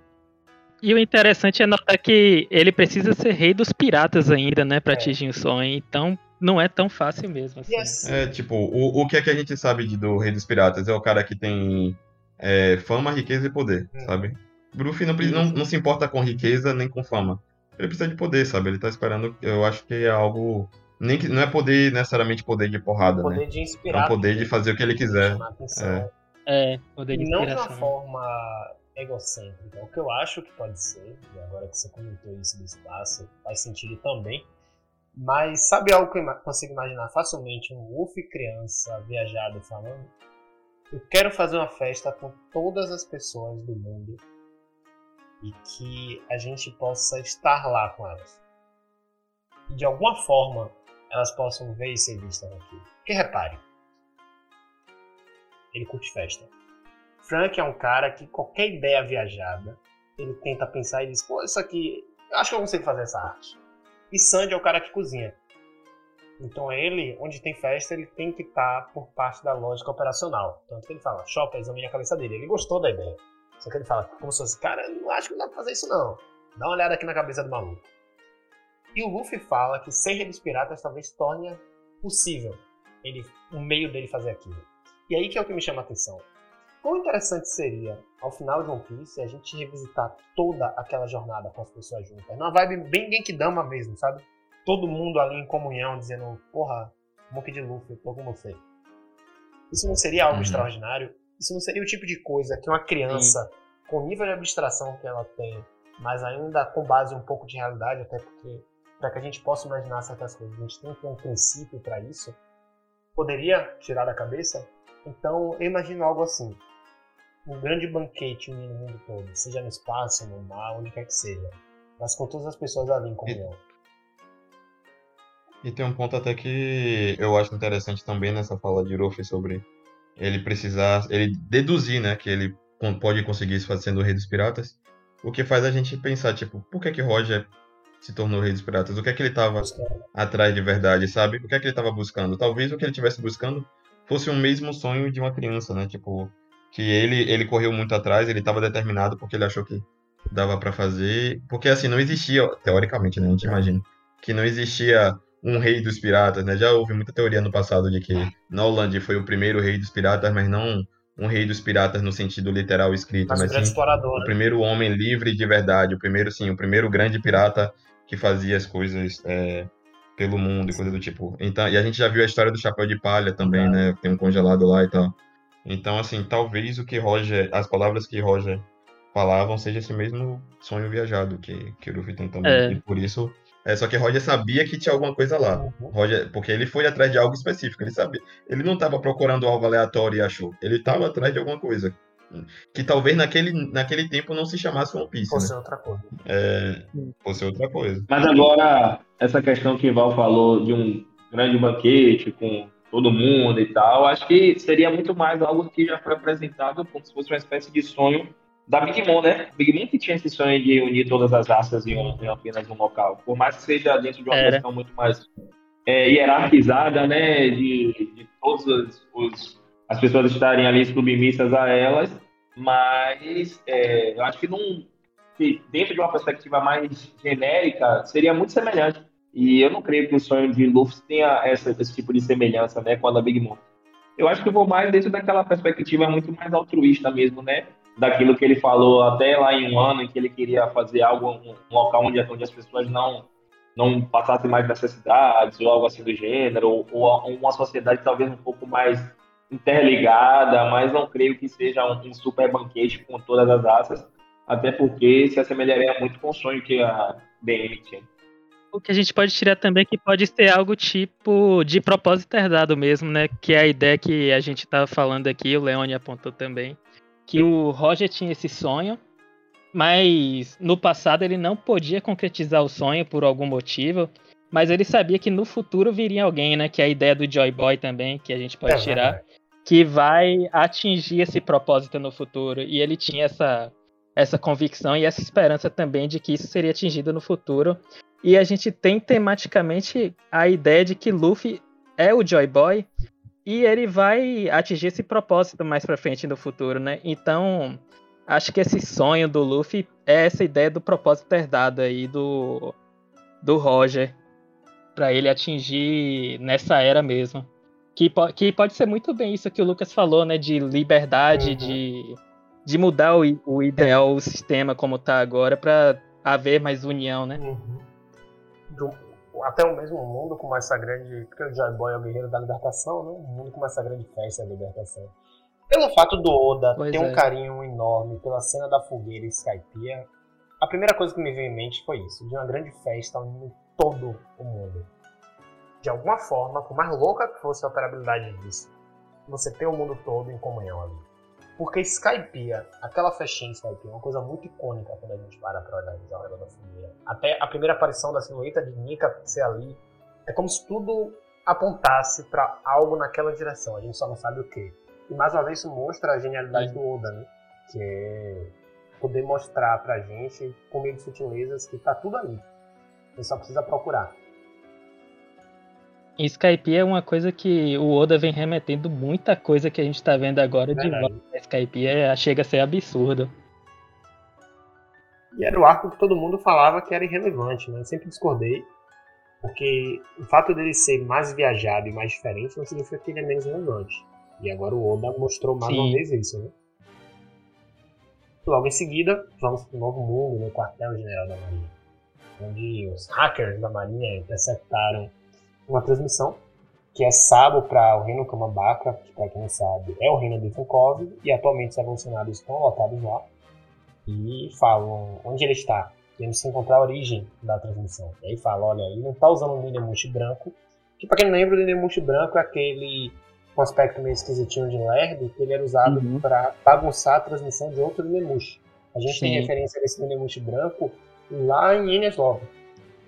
E o interessante é notar que ele precisa ser rei dos piratas ainda, né, pra É. atingir o sonho. Então não é tão fácil mesmo. Assim. Assim, É, tipo, o, o que é que a gente sabe de- do rei dos piratas? É o cara que tem é, fama, riqueza e poder, Hum. sabe? Luffy não, não, não se importa com riqueza nem com fama. Ele precisa de poder, sabe? Ele tá esperando, eu acho que é algo... Nem que, não é poder, necessariamente poder de porrada, né? poder de É inspirar. o poder de fazer o que ele quiser. É. É, poder de E não de uma inspiração. forma egocêntrica. O que eu acho que pode ser, e agora que você comentou isso do espaço, faz sentido também. Mas sabe algo que eu consigo imaginar facilmente? Um Luffy criança viajado falando. Eu quero fazer uma festa com todas as pessoas do mundo e que a gente possa estar lá com elas. E de alguma forma elas possam ver e ser vistas aqui. Porque repare, ele curte festa. Frank é um cara que qualquer ideia viajada, ele tenta pensar e diz, pô, isso aqui, acho que eu consigo fazer essa arte. E Sandy é o cara que cozinha. Então ele, onde tem festa, ele tem que estar por parte da lógica operacional. Tanto que ele fala, Chopper, examine a cabeça dele. Ele gostou da ideia. Só que ele fala, como se fosse, cara, não acho que dá pra fazer isso não. Dá uma olhada aqui na cabeça do maluco. E o Luffy fala que sem Rei dos Piratas talvez torne possível ele, o meio dele fazer aquilo. E aí que é o que me chama a atenção. Quão interessante seria, ao final de One Piece, a gente revisitar toda aquela jornada com as pessoas juntas. Numa vibe bem Genkidama mesmo, sabe? Todo mundo ali em comunhão, dizendo, porra, Monkey de Luffy, eu tô com você. Isso não seria algo Uhum. extraordinário? Isso não seria o tipo de coisa que uma criança, com o nível de abstração que ela tem, mas ainda com base um pouco de realidade, até porque para que a gente possa imaginar certas coisas, a gente tem que ter um princípio para isso, poderia tirar da cabeça? Então, eu imagino algo assim. Um grande banquete unindo o mundo todo, seja no espaço, no mar, onde quer que seja. Mas com todas as pessoas ali em comunhão. E tem um ponto até que eu acho interessante também nessa fala de Ruffy sobre ele precisar, ele deduzir, né, que ele pode conseguir isso sendo o rei dos piratas, o que faz a gente pensar, tipo, por que que Roger se tornou rei dos piratas? O que é que ele tava atrás de verdade, sabe? O que é que ele tava buscando? Talvez o que ele estivesse buscando fosse o mesmo sonho de uma criança, né? Tipo, que ele ele correu muito atrás, ele tava determinado porque ele achou que dava pra fazer, porque assim não existia, teoricamente, né, a gente imagina, que não existia um rei dos piratas, né? Já houve muita teoria no passado de que Noland foi o primeiro rei dos piratas, mas não um rei dos piratas no sentido literal escrito, Mas o mas sim explorador, o né? primeiro homem livre de verdade, o primeiro sim, o primeiro grande pirata que fazia as coisas é, pelo mundo e coisa do tipo. Então, e a gente já viu a história do chapéu de palha também, né? Tem um congelado lá e tal. Então, assim, talvez o que Roger, as palavras que Roger falavam seja esse mesmo sonho viajado que, que o Luffy tem também. É. E por isso, é só que Roger sabia que tinha alguma coisa lá. Uhum. Roger, porque ele foi atrás de algo específico, ele sabia. Ele não estava procurando algo aleatório e achou. Ele estava atrás de alguma coisa. Que talvez naquele, naquele tempo não se chamasse One Piece, Fosse né? outra coisa. É, fosse outra coisa. Mas agora, essa questão que Val falou de um grande banquete com todo mundo e tal, acho que seria muito mais algo que já foi apresentado como se fosse uma espécie de sonho da Big Mom, né? Big Mom que tinha esse sonho de unir todas as raças em, um, em apenas um local. Por mais que seja dentro de uma Era. questão muito mais é, hierarquizada, né? De, de todas os, os- as pessoas estarem ali submissas a elas, mas é, eu acho que não que dentro de uma perspectiva mais genérica, seria muito semelhante. E eu não creio que o sonho de Luffy tenha essa, esse tipo de semelhança né, com a da Big Mom. Eu acho que eu vou mais dentro daquela perspectiva muito mais altruísta mesmo, né? Daquilo que ele falou até lá em um ano, em que ele queria fazer algo, um local onde, onde as pessoas não não passassem mais necessidades ou algo assim do gênero, ou, ou uma sociedade talvez um pouco mais interligada, mas não creio que seja um, um super banquete com todas as raças, até porque se assemelharia muito com o sonho que a BM tinha. O que a gente pode tirar também é que pode ser algo tipo de propósito herdado mesmo, né? Que é a ideia que a gente estava falando aqui, o Leone apontou também, que o Roger tinha esse sonho, mas no passado ele não podia concretizar o sonho por algum motivo, mas ele sabia que no futuro viria alguém, né? Que é a ideia do Joy Boy também, que a gente pode é, tirar, que vai atingir esse propósito no futuro. E ele tinha essa, essa convicção e essa esperança também de que isso seria atingido no futuro. E a gente tem tematicamente a ideia de que Luffy é o Joy Boy e ele vai atingir esse propósito mais pra frente no futuro, né? Então, acho que esse sonho do Luffy é essa ideia do propósito herdado aí do, do Roger para ele atingir nessa era mesmo. Que, que pode ser muito bem isso que o Lucas falou, né? De liberdade, uhum. de, de mudar o, o ideal, o sistema como tá agora, para haver mais união, né? Uhum até o mesmo mundo com essa grande. Porque o Joy Boy é o guerreiro da libertação, né? O mundo com essa grande festa da libertação. Pelo fato do Oda pois ter é. um carinho enorme pela cena da fogueira e Skypiea, a primeira coisa que me veio em mente foi isso: de uma grande festa unindo todo o mundo. De alguma forma, por mais louca que fosse a operabilidade disso, você ter o mundo todo em comunhão ali. Porque Skypiea, aquela festinha de Skypiea, é uma coisa muito icônica quando a gente para pra analisar o da fogueira. Até a primeira aparição da silhueta de Nika ser ali, é como se tudo apontasse para algo naquela direção, a gente só não sabe o que. E mais uma vez isso mostra a genialidade do Oda, né? Que é poder mostrar pra gente, por meio de sutilezas, que tá tudo ali. Você só precisa procurar. Skype é uma coisa que o Oda vem remetendo muita coisa que a gente tá vendo agora de volta. Skype é, chega a ser absurdo. E era o arco que todo mundo falava que era irrelevante, né? Eu sempre discordei. Porque o fato dele ser mais viajado e mais diferente não significa que ele é menos relevante. E agora o Oda mostrou mais Sim. uma vez isso, né? Logo em seguida, vamos para o novo mundo, no quartel-general da Marinha. Onde os hackers da Marinha interceptaram uma transmissão que é Sabo para o reino Kamabaka, que para quem não sabe é o reino de Ivankov, e atualmente os evolucionários estão lotados lá e falam onde ele está. Temos que encontrar a origem da transmissão. E aí fala, olha, ele não está usando um Ninemushi branco, que para quem não lembra, o Ninemushi branco é aquele com aspecto meio esquisitinho de lerdo, que ele era usado uhum. para bagunçar a transmissão de outro Ninemushi. A gente Sim. tem referência desse Ninemushi branco lá em Lobby.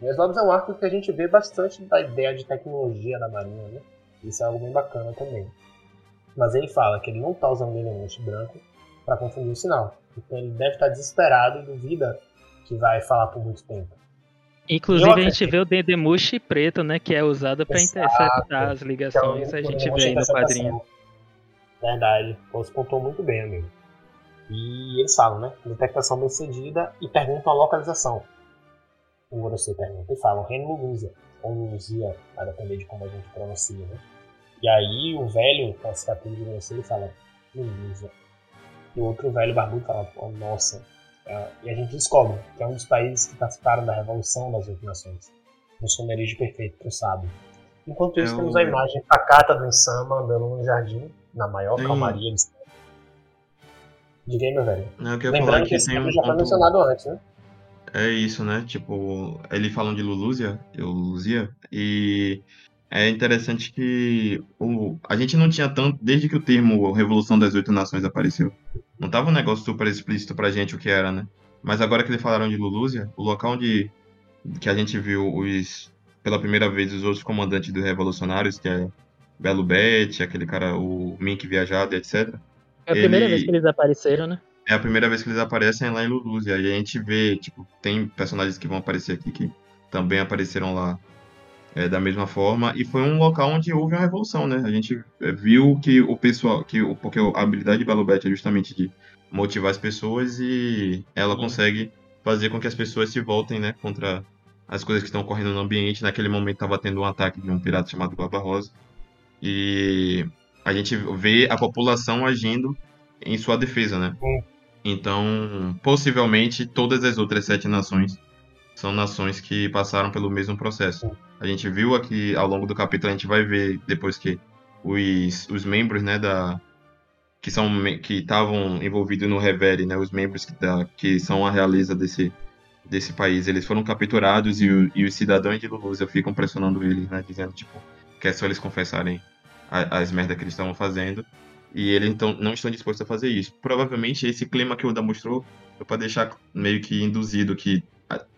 E as Lobos é um arco que a gente vê bastante da ideia de tecnologia da Marinha, né? Isso é algo bem bacana também. Mas ele fala que ele não está usando elemento branco para confundir o sinal. Então ele deve estar tá desesperado e duvida que vai falar por muito tempo. Inclusive a gente vê o Dendemushi preto, né? Que é usado para interceptar as ligações. É a gente vê aí no quadrinho. Verdade. Você contou muito bem, amigo. E eles falam, né? Detectação bem cedida e perguntam a localização o Gorosei pergunta e falam Reino Luzia, ou Luzia, a depender de como a gente pronuncia, né? E aí o velho, com a cicatriz de Gorosei, fala Luzia. E o outro velho barbudo fala, oh, nossa. E a gente descobre que é um dos países que participaram da Revolução das Oito Nações. Um esconderijo perfeito pro sábio. Enquanto isso, é temos a imagem pacata do Insama andando no jardim, na maior Sim. calmaria de Diga aí, meu velho. Não, Lembrando que, que esse um já foi mencionado antes, né? É isso, né? Tipo, ele falando de Luluzia, Luzia, e é interessante que o, a gente não tinha tanto, desde que o termo Revolução das Oito Nações apareceu, não tava um negócio super explícito pra gente o que era, né? Mas agora que eles falaram de Luluzia, o local onde que a gente viu os, pela primeira vez os outros comandantes dos revolucionários, que é Belo Bet, aquele cara, o Mink viajado, etc. É a ele... primeira vez que eles apareceram, né? É a primeira vez que eles aparecem lá em Luluz. E aí a gente vê, tipo, tem personagens que vão aparecer aqui que também apareceram lá é, da mesma forma. E foi um local onde houve uma revolução, né? A gente é, viu que o pessoal. que Porque a habilidade de Belobet é justamente de motivar as pessoas e ela consegue fazer com que as pessoas se voltem, né? Contra as coisas que estão ocorrendo no ambiente. Naquele momento estava tendo um ataque de um pirata chamado Barbarossa. E a gente vê a população agindo em sua defesa, né? Hum. Então, possivelmente, todas as outras sete nações são nações que passaram pelo mesmo processo. A gente viu aqui, ao longo do capítulo, a gente vai ver depois que os, os membros, né, da... Que são que estavam envolvidos no Revere, né, os membros que, da, que são a realeza desse, desse país, eles foram capturados e, o, e os cidadãos de Lulusa ficam pressionando eles, né, dizendo, tipo, que é só eles confessarem a, as merdas que eles estavam fazendo. E eles então não estão dispostos a fazer isso. Provavelmente esse clima que o Oda mostrou foi para deixar meio que induzido que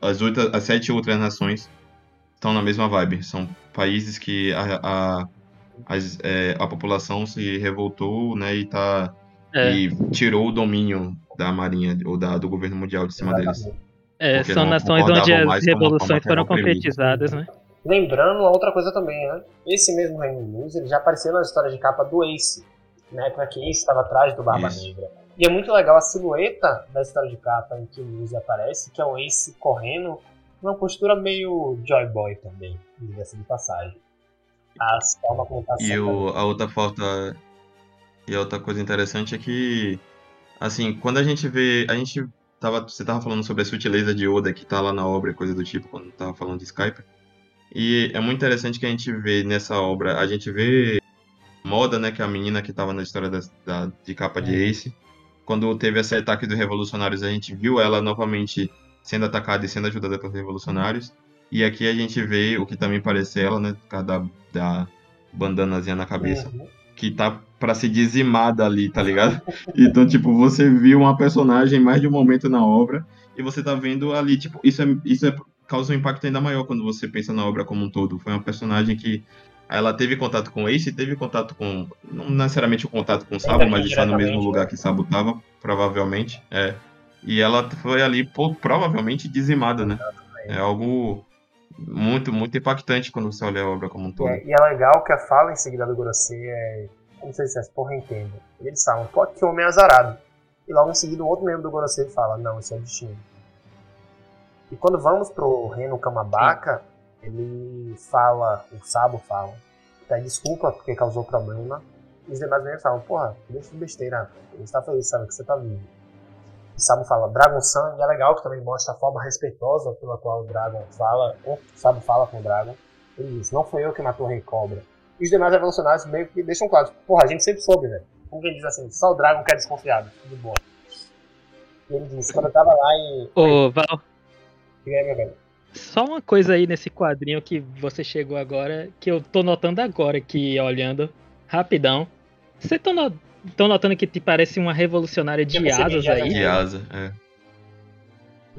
as, oito, as sete outras nações estão na mesma vibe. São países que a, a, as, é, a população se revoltou né, e, tá, É. e tirou o domínio da marinha ou da, do governo mundial de cima deles. É, são nações onde as revoluções foram concretizadas, né? Lembrando uma outra coisa também, né? Esse mesmo Reino News, ele já apareceu nas histórias de capa do Ace, na época que Ace estava atrás do Barba Isso. Negra. E é muito legal a silhueta da história de capa em que o News aparece, que é o Ace correndo numa postura meio Joy Boy também, diga-se de passagem. As formas como tá E o, a outra falta. E a outra coisa interessante é que, assim, quando a gente vê. A gente tava. Você tava falando sobre a sutileza de Oda que tá lá na obra, e coisa do tipo, quando tava falando de Skype. E é muito interessante que a gente vê nessa obra, a gente vê Moda, né, que é a menina que tava na história da, da- de capa de Ace. Quando teve esse ataque dos revolucionários, a gente viu ela novamente sendo atacada e sendo ajudada pelos revolucionários. E aqui a gente vê o que também parece ela, né, por causa da, da bandanazinha na cabeça Uhum. que tá pra ser dizimada ali, tá ligado? Então, tipo, você viu uma personagem mais de um momento na obra e você tá vendo ali, tipo, isso é, isso é, causa um impacto ainda maior quando você pensa na obra como um todo. Foi uma personagem que ela teve contato com Ace, teve contato com, não necessariamente o contato com o Sabo, mas está no mesmo Indiretamente, lugar né? que Sabo tava, provavelmente, é. E ela foi ali, pô, provavelmente dizimada, né? É algo muito, muito impactante quando você olha a obra como um todo. É, e é legal que a fala em seguida do Gorosei é. Como se dissesse, porra, entendo. Eles falam, pô, que homem azarado. E logo em seguida, um outro membro do Gorosei fala, não, isso é destino. E quando vamos pro Reno Kamabaka, ele fala, o Sabo fala, pede desculpa porque causou problema. E os demais membros falam, porra, deixa de besteira, ele está feliz, sabe, que você tá vivo. E Sabo fala, Dragon Sun, e é legal que também mostra a forma respeitosa pela qual o Dragon fala, ou o Sabo fala com o Dragon. Ele diz, não foi eu que matou o Rei Cobra. E os demais revolucionários meio que deixam claro, porra, a gente sempre soube, velho. Como quem diz assim, só o Dragon que é desconfiado, tudo bom. E ele disse, quando eu tava lá em... Ô, Val, Diga aí, meu velho. Só uma coisa aí nesse quadrinho que você chegou agora, que eu tô notando agora aqui, olhando, rapidão. Você tá no- tão notando que te parece uma revolucionária de asas aí? De asa, é.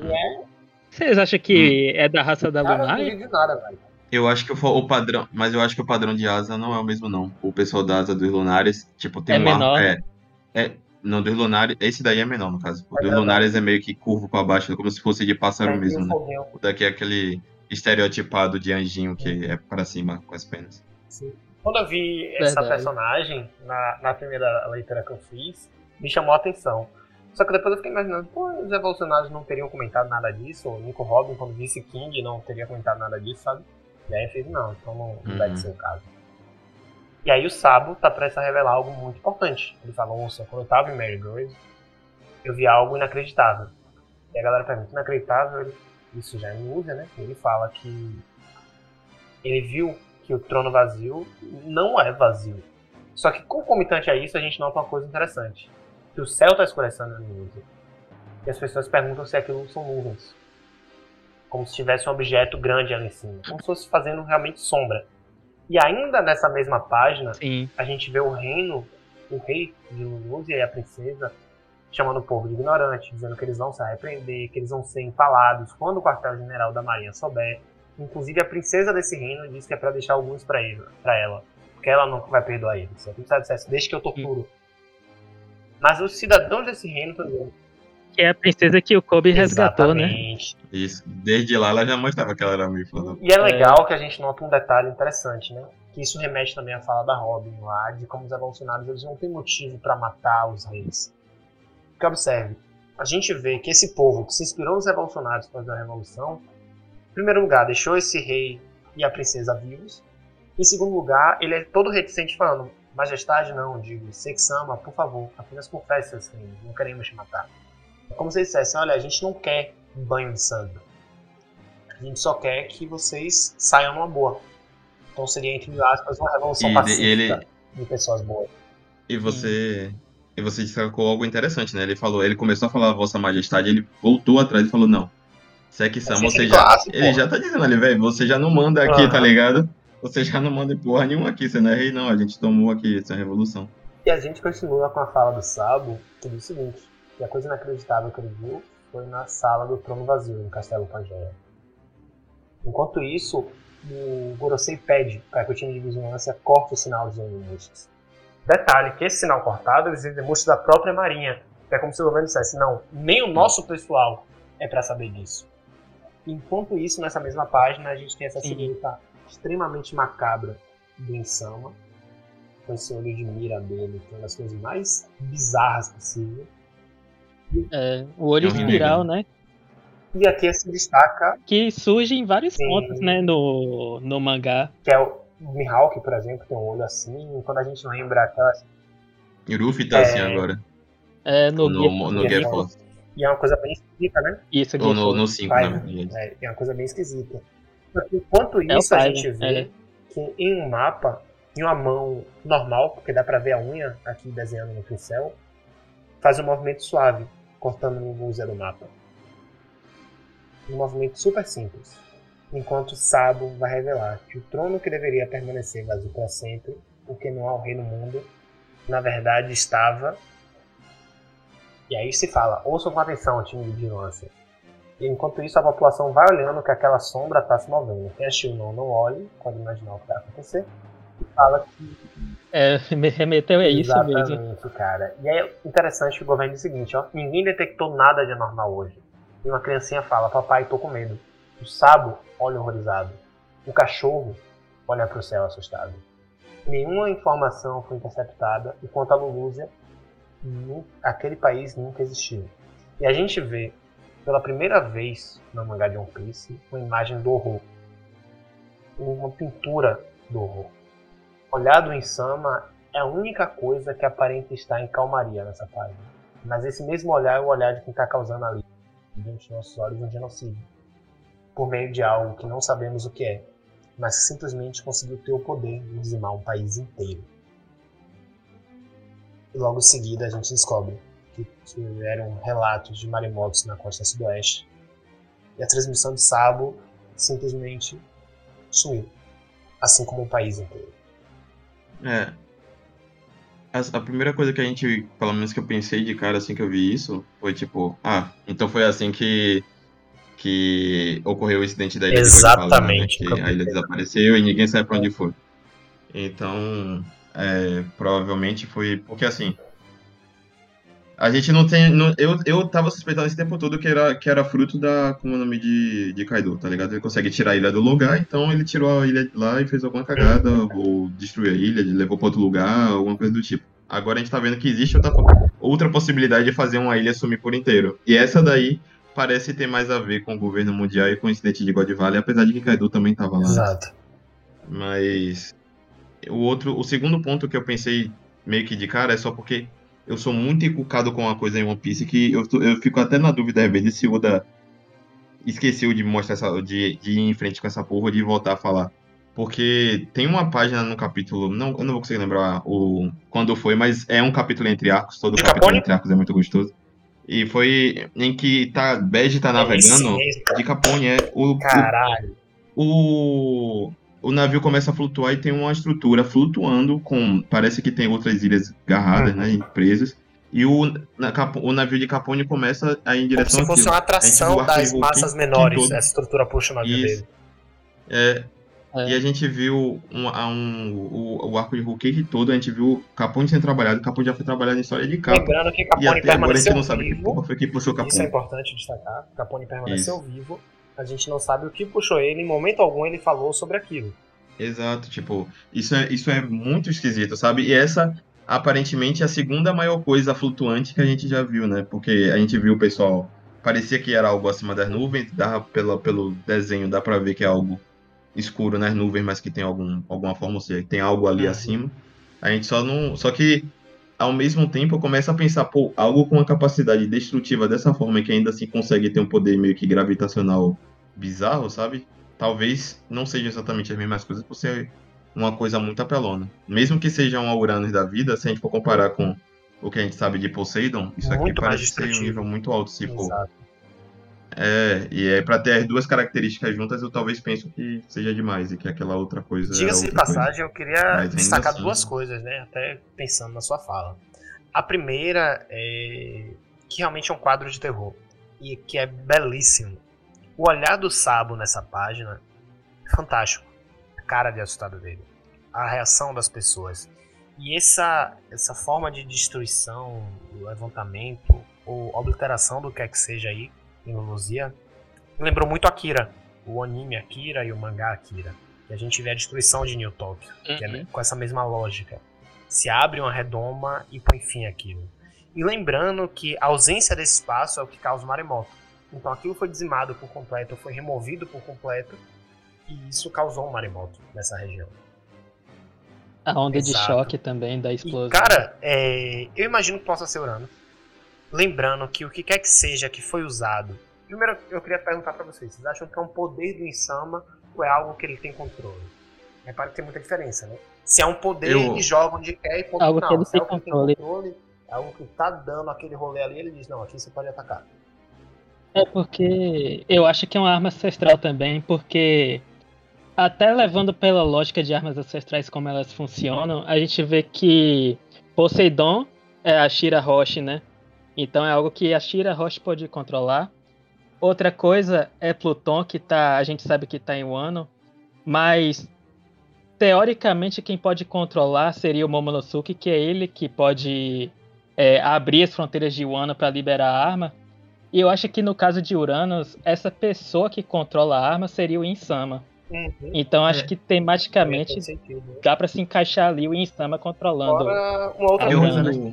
É, Vocês acham que é da raça da cara, eu acho que o, o padrão, mas eu acho que o padrão de asa não é o mesmo não. O pessoal da asa dos lunares, tipo, tem É um ar- menor. é, é, não dos lunares, esse daí é menor no caso. O É dos menor. lunares é meio que curvo pra baixo, como se fosse de pássaro Aí mesmo, né? O daqui é aquele estereotipado de anjinho que é pra cima com as penas. Quando eu vi essa Verdade. personagem na, na primeira leitura que eu fiz, me chamou a atenção. Só que depois eu fiquei imaginando, pô, os evolucionários não teriam comentado nada disso, o Nico Robin, quando disse King, não teria comentado nada disso, sabe? E aí eu fiz, não, então não, não deve Uhum. ser o caso. E aí o Sabo tá prestes a revelar algo muito importante. Ele fala, ouça, quando eu tava em Marygrove, eu vi algo inacreditável. E a galera pergunta, inacreditável? Isso já é música, né? Ele fala que ele viu que o trono vazio não é vazio. Só que concomitante a isso, a gente nota uma coisa interessante. Que o céu está escurecendo no início. E as pessoas perguntam se aquilo são nuvens. Como se tivesse um objeto grande ali em cima. Como se fosse fazendo realmente sombra. E ainda nessa mesma página, Sim. a gente vê o reino, o rei de Lulúzia e a princesa chamando o povo de ignorante, dizendo que eles vão se arrepender, que eles vão ser empalados quando o quartel-general da marinha souber. Inclusive a princesa desse reino diz que é pra deixar alguns pra ela, porque ela não vai perdoar ele. Se a princesa dissesse, deixa que eu torturo. Mas os cidadãos desse reino estão dizendo, Que é a princesa que o Kobe resgatou, né? exatamente. Isso. Desde lá ela já mostrava que ela era da- E é legal que a gente nota um detalhe interessante, né? Que isso remete também à fala da Robin lá, de como os evolucionários eles não têm motivo para matar os reis. Porque observe, a gente vê que esse povo que se inspirou nos revolucionários para fazer a revolução, em primeiro lugar, deixou esse rei e a princesa vivos. Em segundo lugar, ele é todo reticente falando, Majestade não, digo, Sexama, por favor, apenas confesse seus crimes, não queremos te matar. É como se eles dissessem, olha, a gente não quer um banho de sangue. A gente só quer que vocês saiam numa boa. Então seria, entre aspas, uma revolução E pacífica ele- de pessoas boas. E você. E você destacou algo interessante, né? Ele falou, ele começou a falar Vossa Majestade, ele voltou atrás e falou, não. Assim você que já. classe, Ele porra. já tá dizendo ali, velho, você já não manda aqui, Aham. tá ligado? Você já não manda porra nenhuma aqui, você não é rei, não. A gente tomou aqui essa revolução. E a gente continua com a fala do Sabo, que diz o seguinte, que a coisa inacreditável que ele viu foi na sala do trono vazio, no Castelo Pangeia. Enquanto isso, o Gorosei pede para que o time de vigilância corte o sinal dos inimigos. Detalhe que esse sinal cortado eles demonstram da própria marinha. É como se o governo dissesse, não, nem o nosso pessoal é para saber disso. Enquanto isso, nessa mesma página, a gente tem essa silhueta extremamente macabra do Insama, com esse olho de mira dele, que é uma das coisas mais bizarras possível. É, o olho É espiral, né? E aqui se destaca Que surge em vários Sim. pontos, né, no, no mangá. que é o Mihawk, por exemplo, tem um olho assim, quando a gente lembra aquelas. E o Ruffy tá É. assim agora. É, no, No, Gear- no, Gear Force. E é uma coisa bem esquisita, né? Isso, Ou Gear no, no 5, na Five. verdade. É, é uma coisa bem esquisita. Enquanto É isso, a Five, gente vê é. que em um mapa, em uma mão normal, porque dá pra ver a unha aqui desenhando no pincel, faz um movimento suave, cortando luz do mapa. Um movimento super simples. Enquanto Sabo vai revelar que o trono que deveria permanecer vazio para sempre, porque não há o rei no mundo, na verdade estava. E aí se fala, ouçam com atenção, time de vigilância. E enquanto isso, a população vai olhando que aquela sombra está se movendo. Quem assistiu não, não olhe, pode imaginar o que vai acontecer. E fala que É, me remeteu a isso mesmo. cara. E é interessante que o governo diz o seguinte, ó. Ninguém detectou nada de anormal hoje. E uma criancinha fala, papai, tô com medo. O Sabo olha horrorizado. O cachorro olha pro céu assustado. Nenhuma informação foi interceptada e quanto a Lulúzia, aquele país nunca existiu. E a gente vê, pela primeira vez no mangá de One Piece, uma imagem do horror. Uma pintura do horror. Olhado em Sama é a única coisa que aparenta estar em calmaria nessa página. Mas esse mesmo olhar é o olhar de quem está causando ali, diante dos nossos olhos, um genocídio. Por meio de algo que não sabemos o que é, mas simplesmente conseguiu ter o poder de dizimar um país inteiro. E logo em seguida a gente descobre que tiveram relatos de maremotos na costa sudoeste. E a transmissão de Sabo simplesmente sumiu. Assim como o país inteiro. É. A, a primeira coisa que a gente, pelo menos que eu pensei de cara assim que eu vi isso, foi tipo, ah, então foi assim que que ocorreu o incidente da ilha Exatamente, de Guadalajara, né? Que a ilha desapareceu e ninguém sabe pra onde foi. Então, é, provavelmente foi porque assim, a gente não tem, não- eu, eu tava suspeitando esse tempo todo que era, que era fruto da, como é o nome de, de Kaido, tá ligado? Ele consegue tirar a ilha do lugar, então ele tirou a ilha de lá e fez alguma cagada, ou destruiu a ilha, levou pra outro lugar, alguma coisa do tipo. Agora a gente tá vendo que existe outra, outra possibilidade de fazer uma ilha sumir por inteiro. E essa daí parece ter mais a ver com o governo mundial e com o incidente de God Valley, apesar de que Kaido também tava lá. Exato. Mas o outro, o segundo ponto que eu pensei meio que de cara é só porque eu sou muito encucado com uma coisa em One Piece que eu, eu fico até na dúvida às vezes se o Oda esqueceu de mostrar essa, de, de ir em frente com essa porra, de voltar a falar. Porque tem uma página no capítulo, não, eu não vou conseguir lembrar o quando foi, mas é um capítulo entre arcos, todo De capítulo Capone? entre arcos é muito gostoso. E foi em que tá, Bege tá navegando mesmo, cara. de Capone, é o, o Caralho. o, o navio começa a flutuar e tem uma estrutura flutuando com. Parece que tem outras ilhas agarradas, Uhum. né? Presas. E o, na, o navio de Capone começa a ir em Como direção se fosse uma atração o das massas Vulcan menores, todo. essa estrutura puxa o navio Isso. dele. É, É. E a gente viu um, a um, o, o arco de Hulk todo, a gente viu Capone sendo trabalhado. Capone já foi trabalhado em história de capa. Lembrando que E Capone até agora a permaneceu gente não sabe que vivo. porra foi que puxou Isso é Capone. importante destacar. Capone permaneceu vivo. A gente não sabe o que puxou ele. Em momento algum ele falou sobre aquilo. Exato, tipo, isso é, isso é muito esquisito, sabe? E essa, aparentemente, é a segunda maior coisa flutuante que a gente já viu, né? Porque a gente viu o pessoal, parecia que era algo acima das nuvens, dava pela, pelo desenho, dá pra ver que é algo escuro nas nuvens, mas que tem algum, alguma forma, ou seja, tem algo ali Uhum. acima. A gente só não. Só que, ao mesmo tempo, eu começo a pensar, pô, algo com uma capacidade destrutiva dessa forma que ainda assim consegue ter um poder meio que gravitacional bizarro, sabe? Talvez não seja exatamente as mesmas coisas por ser uma coisa muito apelona. Mesmo que seja um Uranus da vida, se a gente for comparar com o que a gente sabe de Poseidon, isso Muito aqui parece ser um nível muito alto, se for. É, e é pra ter as duas características juntas, eu talvez penso que seja demais e que aquela outra coisa. era Diga-se de outra coisa. passagem, eu queria Mas destacar assim- duas coisas, né? Até pensando na sua fala. A primeira é que realmente é um quadro de terror e que é belíssimo. O olhar do Sabo nessa página é fantástico. A cara de assustado dele, a reação das pessoas e essa essa forma de destruição, levantamento ou obliteração do que é que seja aí em Luzia lembrou muito Akira, o anime Akira e o mangá Akira. Que a gente vê a destruição de New Tokyo, que é Uhum. com essa mesma lógica. Se abre uma redoma e põe fim àquilo. E lembrando que a ausência desse espaço é o que causa o maremoto. Então aquilo foi dizimado por completo, foi removido por completo, e isso causou um maremoto nessa região. A onda de Exato. choque também da explosão. E, cara, é, eu imagino que possa ser Urano. Lembrando que o que quer que seja que foi usado. Primeiro, eu queria perguntar pra vocês: vocês acham que é um poder do Insama ou é algo que ele tem controle? Repare que tem muita diferença, né? Se é um poder, Eu- ele joga onde quer e ponto Algo final. que ele Se é tem algo que controle. tem controle, é algo que tá dando aquele rolê ali, ele diz: não, aqui você pode atacar. É porque eu acho que é uma arma ancestral também, porque até levando pela lógica de armas ancestrais como elas funcionam, a gente vê que Poseidon é a Shira Roche, né? Então é algo que a Shira Roche pode controlar. Outra coisa é Pluton, que tá, a gente sabe que tá em Wano, mas teoricamente quem pode controlar seria o Momonosuke, que é ele que pode é, abrir as fronteiras de Wano para liberar a arma. E eu acho que no caso de Uranus, essa pessoa que controla a arma seria o Insama. Uhum. Então acho É. que tematicamente né? dá pra se encaixar ali o Insama controlando. Agora, uma outra coisa, né?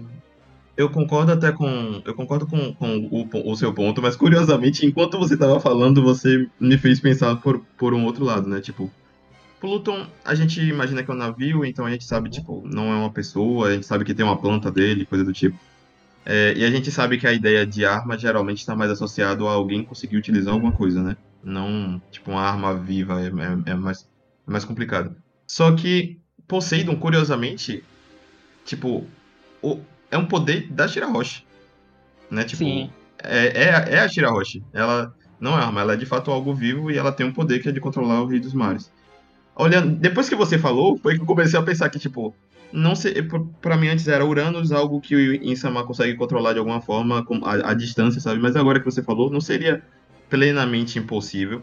Eu concordo até com. Eu concordo com, com o, o seu ponto, mas curiosamente, enquanto você tava falando, você me fez pensar por, por um outro lado, né? Tipo, Pluton, a gente imagina que é um navio, então a gente sabe, tipo, não é uma pessoa, a gente sabe que tem uma planta dele, coisa do tipo. É, e a gente sabe que a ideia de arma geralmente está mais associado a alguém conseguir utilizar alguma coisa, né? Não, tipo, uma arma viva é, é- é mais, é mais complicado. Só que Poseidon, curiosamente, tipo, o- é um poder da Shirahoshi. Né? Tipo, Sim. é, é, é a Shirahoshi. Ela não é arma, ela é de fato algo vivo e ela tem um poder que é de controlar o Rei dos Mares. Olhando, depois que você falou, foi que eu comecei a pensar que, tipo, não sei, pra- pra mim antes era Uranus, algo que o Insama consegue controlar de alguma forma a, a distância, sabe? Mas agora que você falou, não seria plenamente impossível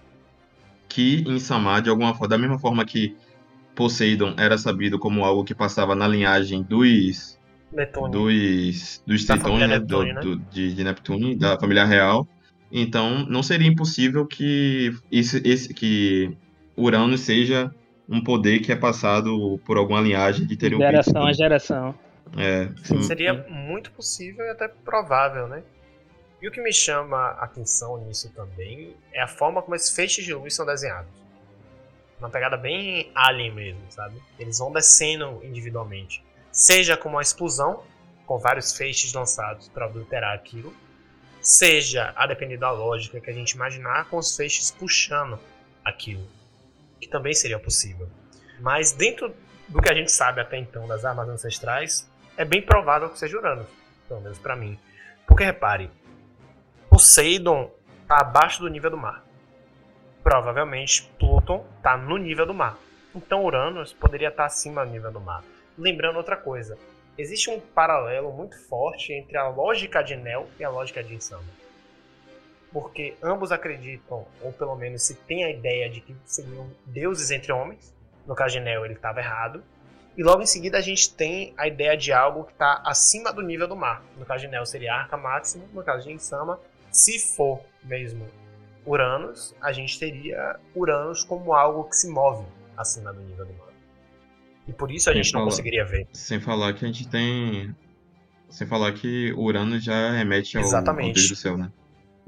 que Insama, de alguma forma, da mesma forma que Poseidon era sabido como algo que passava na linhagem dos Netone. dos, dos Tritões, né? do- né? do- de, de Neptune, da família real. Então, não seria impossível que, esse, esse, que Uranus seja um poder que é passado por alguma linhagem de ter um Geração a geração. É, sim. seria muito possível e até provável, né? E o que me chama a atenção nisso também é a forma como esses feixes de luz são desenhados. Uma pegada bem alien mesmo, sabe? Eles vão descendo individualmente. Seja como uma explosão, com vários feixes lançados para obliterar aquilo, seja, a depender da lógica que a gente imaginar, com os feixes puxando aquilo, que também seria possível. Mas dentro do que a gente sabe até então das armas ancestrais, é bem provável que seja Uranus, pelo menos pra mim. Porque repare, Poseidon tá abaixo do nível do mar. Provavelmente Pluton tá no nível do mar. Então Uranus poderia estar acima do nível do mar. Lembrando outra coisa, existe um paralelo muito forte entre a lógica de Neo e a lógica de Insama. Porque ambos acreditam, ou pelo menos se tem a ideia de que seriam deuses entre homens. No caso de Neo, ele estava errado. E logo em seguida a gente tem a ideia de algo que está acima do nível do mar. No caso de Neo seria Arca Máxima, no caso de Insama, se for mesmo Uranus, a gente teria Uranus como algo que se move acima do nível do mar. E por isso a Sem gente não falar- conseguiria ver. Sem falar que a gente tem. Sem falar que Uranus já remete ao, ao Exatamente. Deus do céu, né?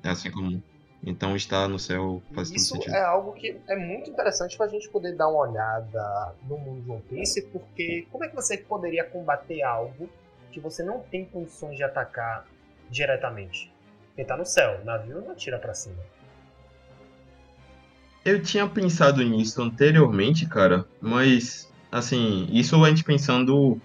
É assim como. Então estar no céu faz Isso todo sentido. é algo que é muito interessante pra gente poder dar uma olhada no mundo de One Piece, porque como é que você poderia combater algo que você não tem condições de atacar diretamente? Ele tá no céu, o navio não atira pra cima. Eu tinha pensado nisso anteriormente, cara, mas assim, isso a gente pensando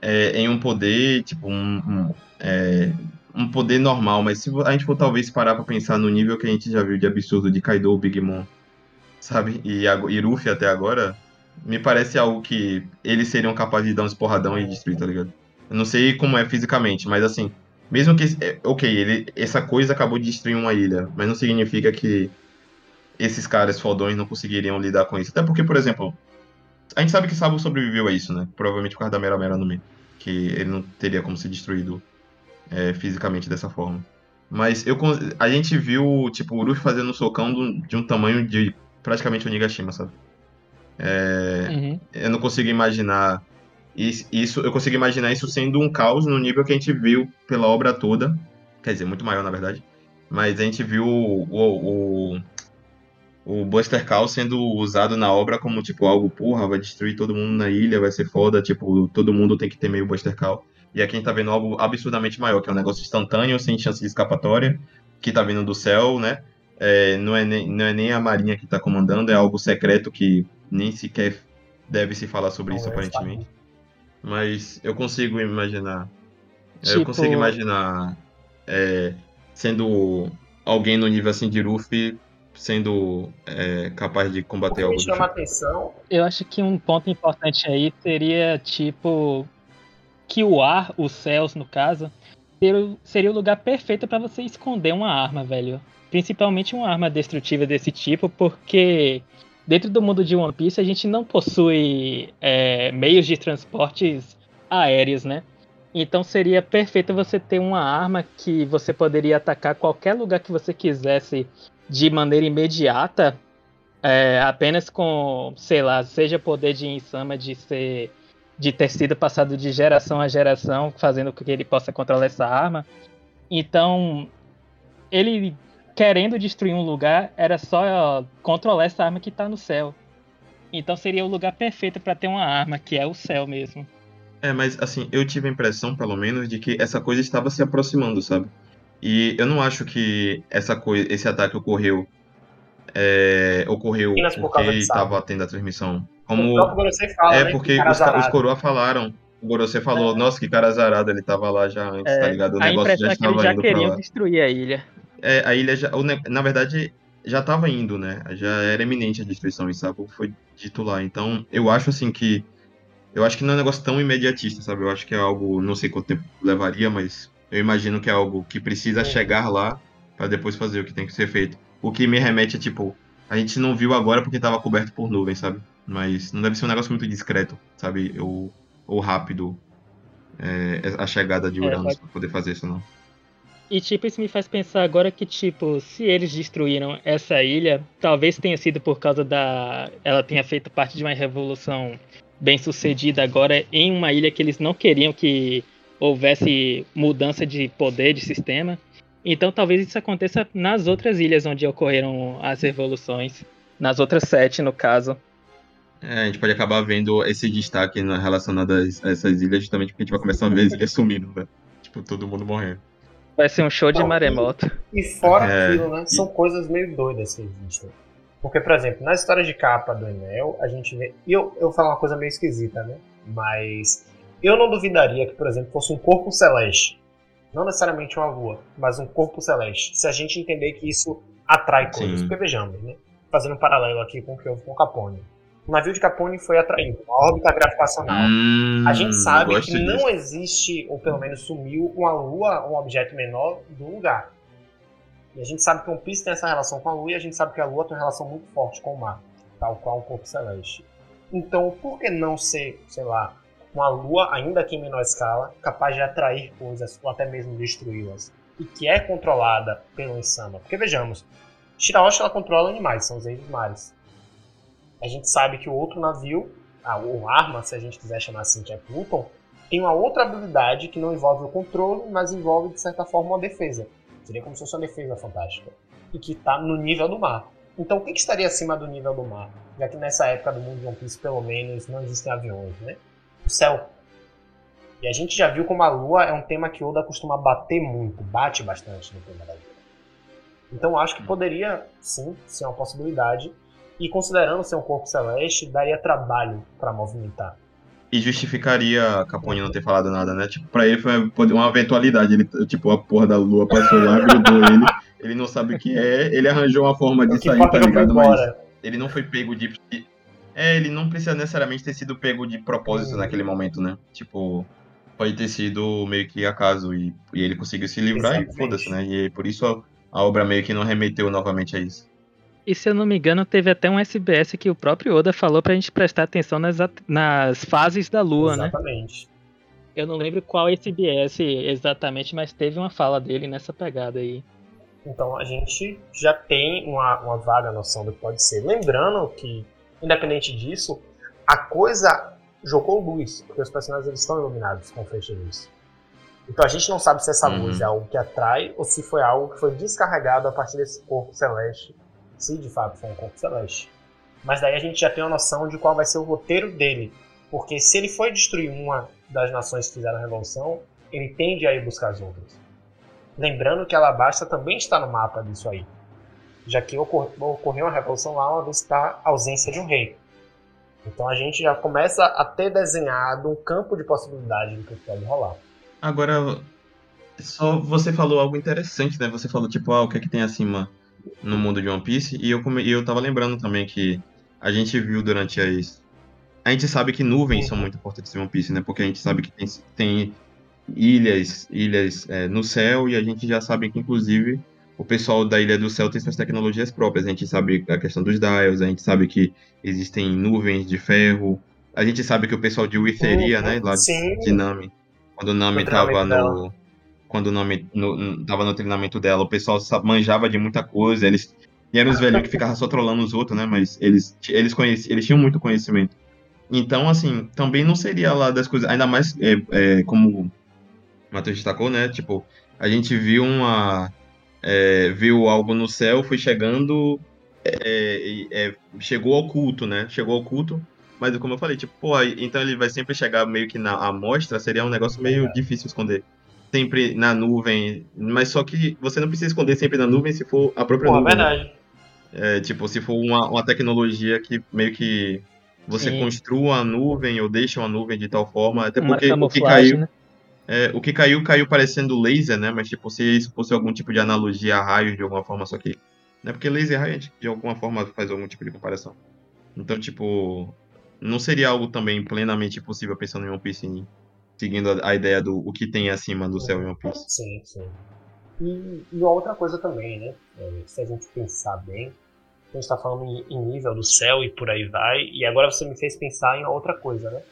é, em um poder, tipo, um, um, é, um poder normal, mas se a gente for talvez parar pra pensar no nível que a gente já viu de absurdo de Kaido, Big Mom, sabe, e, e Luffy até agora, me parece algo que eles seriam capazes de dar uns porradão e destruir, tá ligado? Eu não sei como é fisicamente, mas assim, mesmo que, é, ok, ele, essa coisa acabou de destruir uma ilha, mas não significa que esses caras fodões não conseguiriam lidar com isso. Até porque, por exemplo, a gente sabe que Sabo sobreviveu a isso, né? Provavelmente por causa da Mera Mera no meio. Que ele não teria como ser destruído é, fisicamente dessa forma. Mas eu, a gente viu, tipo, o Luffy fazendo um socão do- de um tamanho de praticamente o Nigashima, sabe? É, Uhum. eu não consigo imaginar is- isso. Eu consigo imaginar isso sendo um caos no nível que a gente viu pela obra toda. Quer dizer, muito maior, na verdade. Mas a gente viu o, o, o, o Buster Call sendo usado na obra como, tipo, algo, porra, vai destruir todo mundo na ilha, vai ser foda, tipo, todo mundo tem que ter meio Buster Call. E aqui a gente tá vendo algo absurdamente maior, que é um negócio instantâneo, sem chance de escapatória, que tá vindo do céu, né? É, não, é nem, não é nem a Marinha que tá comandando, é algo secreto que nem sequer deve se falar sobre isso, Não, é aparentemente. Mas eu consigo imaginar. é, Eu Tipo- consigo imaginar é, sendo alguém no nível assim de Luffy sendo é, capaz de combater algo me chama a tipo. atenção Eu acho que um ponto importante aí seria, tipo, que o ar, os céus, no caso, ser- seria o lugar perfeito pra você esconder uma arma, velho. Principalmente uma arma destrutiva desse tipo, porque dentro do mundo de One Piece a gente não possui é, meios de transportes aéreos, né? Então seria perfeito você ter uma arma que você poderia atacar qualquer lugar que você quisesse de maneira imediata é, apenas com, sei lá, seja poder de Insama de ser de ter sido passado de geração a geração, fazendo com que ele possa controlar essa arma. Então, ele querendo destruir um lugar, era só controlar essa arma que tá no céu. Então seria o lugar perfeito para ter uma arma, que é o céu mesmo. É, mas assim, eu tive a impressão, pelo menos, de que essa coisa estava se aproximando, sabe? E eu não acho que essa coisa, esse ataque ocorreu é, ocorreu porque estava tendo a transmissão. Como fala, É né, porque que os, os coroa falaram. O Gorosei falou, nossa, que cara azarado, ele tava lá já antes, tá ligado? O negócio já é que eles estava já indo pra queriam lá. destruir a ilha. É, a ilha já, na verdade, já tava indo, né? Já era iminente a destruição, e Sabo foi dito lá. Então, eu acho assim que. Eu acho que não é um negócio tão imediatista, sabe? Eu acho que é algo, não sei quanto tempo levaria, mas eu imagino que é algo que precisa É. chegar lá pra depois fazer o que tem que ser feito. O que me remete é tipo, a gente não viu agora porque tava coberto por nuvem, sabe? Mas não deve ser um negócio muito discreto, sabe? Ou, ou rápido é, a chegada de É, Uranus pode- pra poder fazer isso, não. E tipo, isso me faz pensar agora que, tipo, se eles destruíram essa ilha, talvez tenha sido por causa da. Ela tenha feito parte de uma revolução bem sucedida agora em uma ilha que eles não queriam que houvesse mudança de poder de sistema. Então talvez isso aconteça nas outras ilhas onde ocorreram as revoluções. Nas outras sete, no caso. É, a gente pode acabar vendo esse destaque na- relacionado a es- a essas ilhas justamente porque a gente vai começar a ver as ilhas sumindo, né? Tipo, todo mundo morrendo. Vai ser um show de maremoto. E fora É, aquilo, né? e- São coisas meio doidas que existem. Porque, por exemplo, na história de capa do Enel, a gente vê. E eu, eu falo uma coisa meio esquisita, né? Mas eu não duvidaria que, por exemplo, fosse um corpo celeste. Não necessariamente uma lua, mas um corpo celeste. Se a gente entender que isso atrai coisas. Sim. Porque vejamos, né? Fazendo um paralelo aqui com o que houve com Capone. O navio de Capone foi atraído, uma órbita gravitacional. Hum, A gente sabe que disso. não existe, ou pelo menos sumiu, uma lua, um objeto menor do lugar. E a gente sabe que o One Piece tem essa relação com a lua e a gente sabe que a lua tem uma relação muito forte com o mar, tal qual um corpo celeste. Então, por que não ser, sei lá, uma lua, ainda que em menor escala, capaz de atrair coisas ou até mesmo destruí-las? E que é controlada pelo Insama? Porque vejamos, Shirahoshi ela controla animais, são os reis dos mares. A gente sabe que o outro navio, a, ou arma, se a gente quiser chamar assim, que é Pluton, tem uma outra habilidade que não envolve o controle, mas envolve, de certa forma, uma defesa. Seria como se fosse uma defesa fantástica. E que está no nível do mar. Então o que, que, estaria acima do nível do mar? Já que nessa época do mundo de One Piece, pelo menos, não existem aviões, né? O céu. E a gente já viu como a lua é um tema que Oda costuma bater muito, bate bastante no tema da lua. Então acho que poderia, sim, ser uma possibilidade. E considerando ser um corpo celeste, daria trabalho para movimentar. E justificaria Capone não ter falado nada, né? Tipo, pra ele foi uma eventualidade. Ele, tipo, a porra da lua passou lá, grudou ele. Ele não sabe o que é. Ele arranjou uma forma de sair, tá ligado? Mas ele não foi pego de. É, ele não precisa necessariamente ter sido pego de propósito hum. naquele momento, né? Tipo, pode ter sido meio que acaso. E, e ele conseguiu se livrar Exatamente. e foda-se, né? E por isso a, a obra meio que não remeteu novamente a isso. E se eu não me engano, teve até um SBS que o próprio Oda falou pra gente prestar atenção nas, nas fases da lua, exatamente. né? Exatamente. Eu não lembro qual SBS exatamente, mas teve uma fala dele nessa pegada aí. Então a gente já tem uma, uma vaga noção do que pode ser. Lembrando que, independente disso, a coisa jogou luz, porque os personagens eles estão iluminados com feixe de luz. Então a gente não sabe se essa uhum. luz é algo que atrai ou se foi algo que foi descarregado a partir desse corpo celeste se de fato for um corpo celeste. Mas daí a gente já tem uma noção de qual vai ser o roteiro dele. Porque se ele for destruir uma das nações que fizeram a revolução, ele tende a ir buscar as outras. Lembrando que Alabasta também está no mapa disso aí. Já que ocorreu uma revolução lá, uma vez está a ausência de um rei. Então a gente já começa a ter desenhado um campo de possibilidade do que pode rolar. Agora, só você falou algo interessante, né? Você falou, tipo, ah, o que é que tem acima no mundo de One Piece. E eu, e eu tava lembrando também que a gente viu durante as. A gente sabe que nuvens são muito importantes em One Piece, né? Porque a gente sabe que tem, tem ilhas, ilhas é, no céu e a gente já sabe que, inclusive, o pessoal da Ilha do Céu tem suas tecnologias próprias. A gente sabe a questão dos dials, a gente sabe que existem nuvens de ferro. A gente sabe que o pessoal de Witheria, uhum, né, lá de, de Nami, quando o Nami estava no, quando o nome no, tava no treinamento dela, o pessoal manjava de muita coisa, eles e eram os velhos que ficavam só trolando os outros, né? Mas eles, eles, conheciam, eles tinham muito conhecimento. Então, assim, também não seria lá das coisas. Ainda mais é, é, como o Matheus destacou, né? Tipo, a gente viu uma. É, viu algo no céu, foi chegando. É, é, chegou ao culto, né? Chegou ao culto. Mas como eu falei, tipo, pô, então ele vai sempre chegar meio que na amostra, seria um negócio meio difícil esconder sempre na nuvem, mas só que você não precisa esconder sempre na nuvem se for a própria Pô, nuvem. É verdade. É, tipo, se for uma, uma tecnologia que meio que você Sim. construa a nuvem ou deixa uma nuvem de tal forma, até porque o que caiu. Né? É, o que caiu, caiu parecendo laser, né? Mas tipo, se isso fosse algum tipo de analogia a raios de alguma forma, só que. Né? Porque laser e raio de alguma forma faz algum tipo de comparação. Então, tipo, não seria algo também plenamente possível pensando em One Piece seguindo a, a, ideia do o que tem acima do céu em One Piece. Sim, sim. E, e outra coisa também, né? É, se a gente pensar bem, a gente está falando em, em, nível do céu e por aí vai, e agora você me fez pensar em outra coisa, né?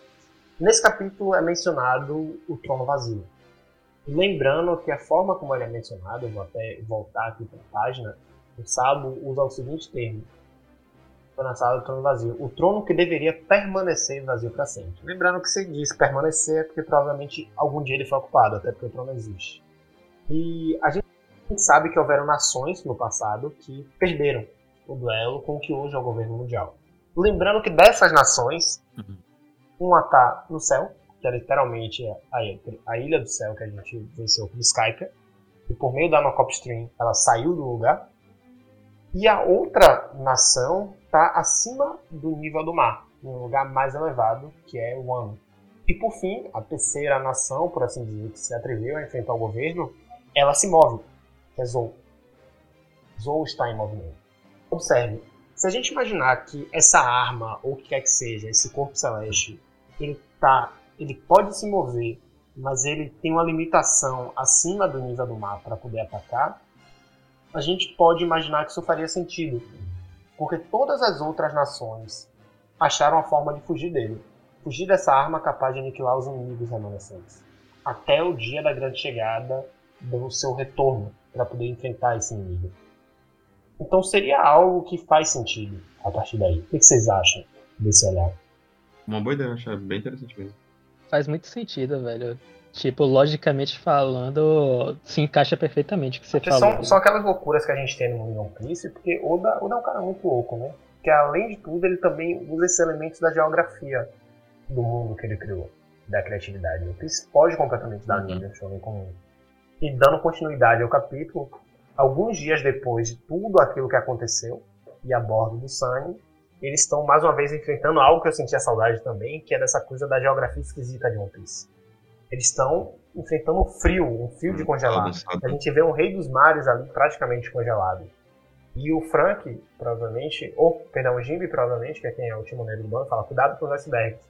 Nesse capítulo é mencionado o trono vazio. Lembrando que a forma como ele é mencionado, eu vou até voltar aqui para a página, o Sabo usa o seguinte termo: foi na sala do trono vazio. O trono que deveria permanecer vazio para sempre. Lembrando que se diz permanecer é porque provavelmente algum dia ele foi ocupado, até porque o trono existe. E a gente sabe que houveram nações no passado que perderam o duelo com o que hoje é o governo mundial. Lembrando que dessas nações, uhum. Uma tá no céu, que é literalmente a, a, ilha do céu que a gente venceu com Skype, e por meio da Nocop Stream ela saiu do lugar. E a outra nação está acima do nível do mar, em um lugar mais elevado, que é o Ano. E por fim, a terceira nação, por assim dizer, que se atreveu a enfrentar o governo, ela se move, que é Zou. Zou está em movimento. Observe, se a gente imaginar que essa arma, ou o que quer que seja, esse corpo celeste, ele, tá, ele pode se mover, mas ele tem uma limitação acima do nível do mar para poder atacar, a gente pode imaginar que isso faria sentido porque todas as outras nações acharam a forma de fugir dele. Fugir dessa arma capaz de aniquilar os inimigos remanescentes. Até o dia da grande chegada do seu retorno para poder enfrentar esse inimigo. Então seria algo que faz sentido a partir daí. O que vocês acham desse olhar? Uma boa ideia, acho bem interessante mesmo. Faz muito sentido, velho. Tipo, logicamente falando, se encaixa perfeitamente o que você Porque falou. são, são aquelas loucuras que a gente tem no mundo One Piece, porque Oda, Oda é um cara muito louco, né? Que além de tudo, ele também usa esses elementos da geografia do mundo que ele criou, da criatividade. O Piece pode completamente dar Uhum. nível shonen comum. E dando continuidade ao capítulo, alguns dias depois de tudo aquilo que aconteceu, e a bordo do Sunny, eles estão mais uma vez enfrentando algo que eu sentia saudade também, que é dessa coisa da geografia esquisita de One Piece. Eles estão enfrentando um frio, um fio de congelado. Bagunçado. A gente vê um rei dos mares ali praticamente congelado. E o Frank, provavelmente, ou, perdão, o Jimmy, provavelmente, que é quem é o timoneiro do bando, fala, cuidado com os icebergs.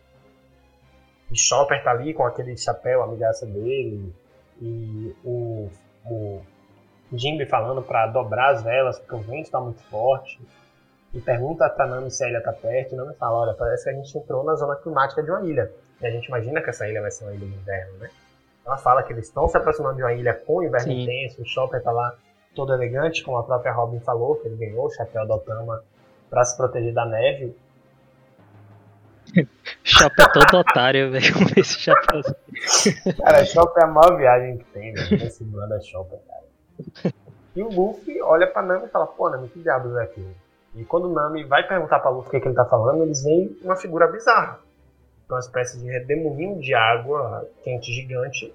E Chopper tá ali com aquele chapéu, a amigaça dele, e o, o Jimmy falando pra dobrar as velas, porque o vento tá muito forte. E pergunta pra Nami se a ilha tá perto, e Nami fala, olha, parece que a gente entrou na zona climática de uma ilha. E a gente imagina que essa ilha vai ser uma ilha de inverno, né? Ela fala que eles estão se aproximando de uma ilha com inverno Sim. intenso, o Chopper tá lá todo elegante, como a própria Robin falou, que ele ganhou o chapéu da Otama pra se proteger da neve. Chopper é todo otário, velho, com esse chapéu. Cara, Chopper é a maior viagem que tem, velho. Esse bando é Chopper, cara. E o Luffy olha pra Nami e fala, pô, Nami, que diabos é aquilo? E quando o Nami vai perguntar pra Luffy o que, que ele tá falando, eles veem uma figura bizarra. Uma espécie de redemoinho de água quente gigante,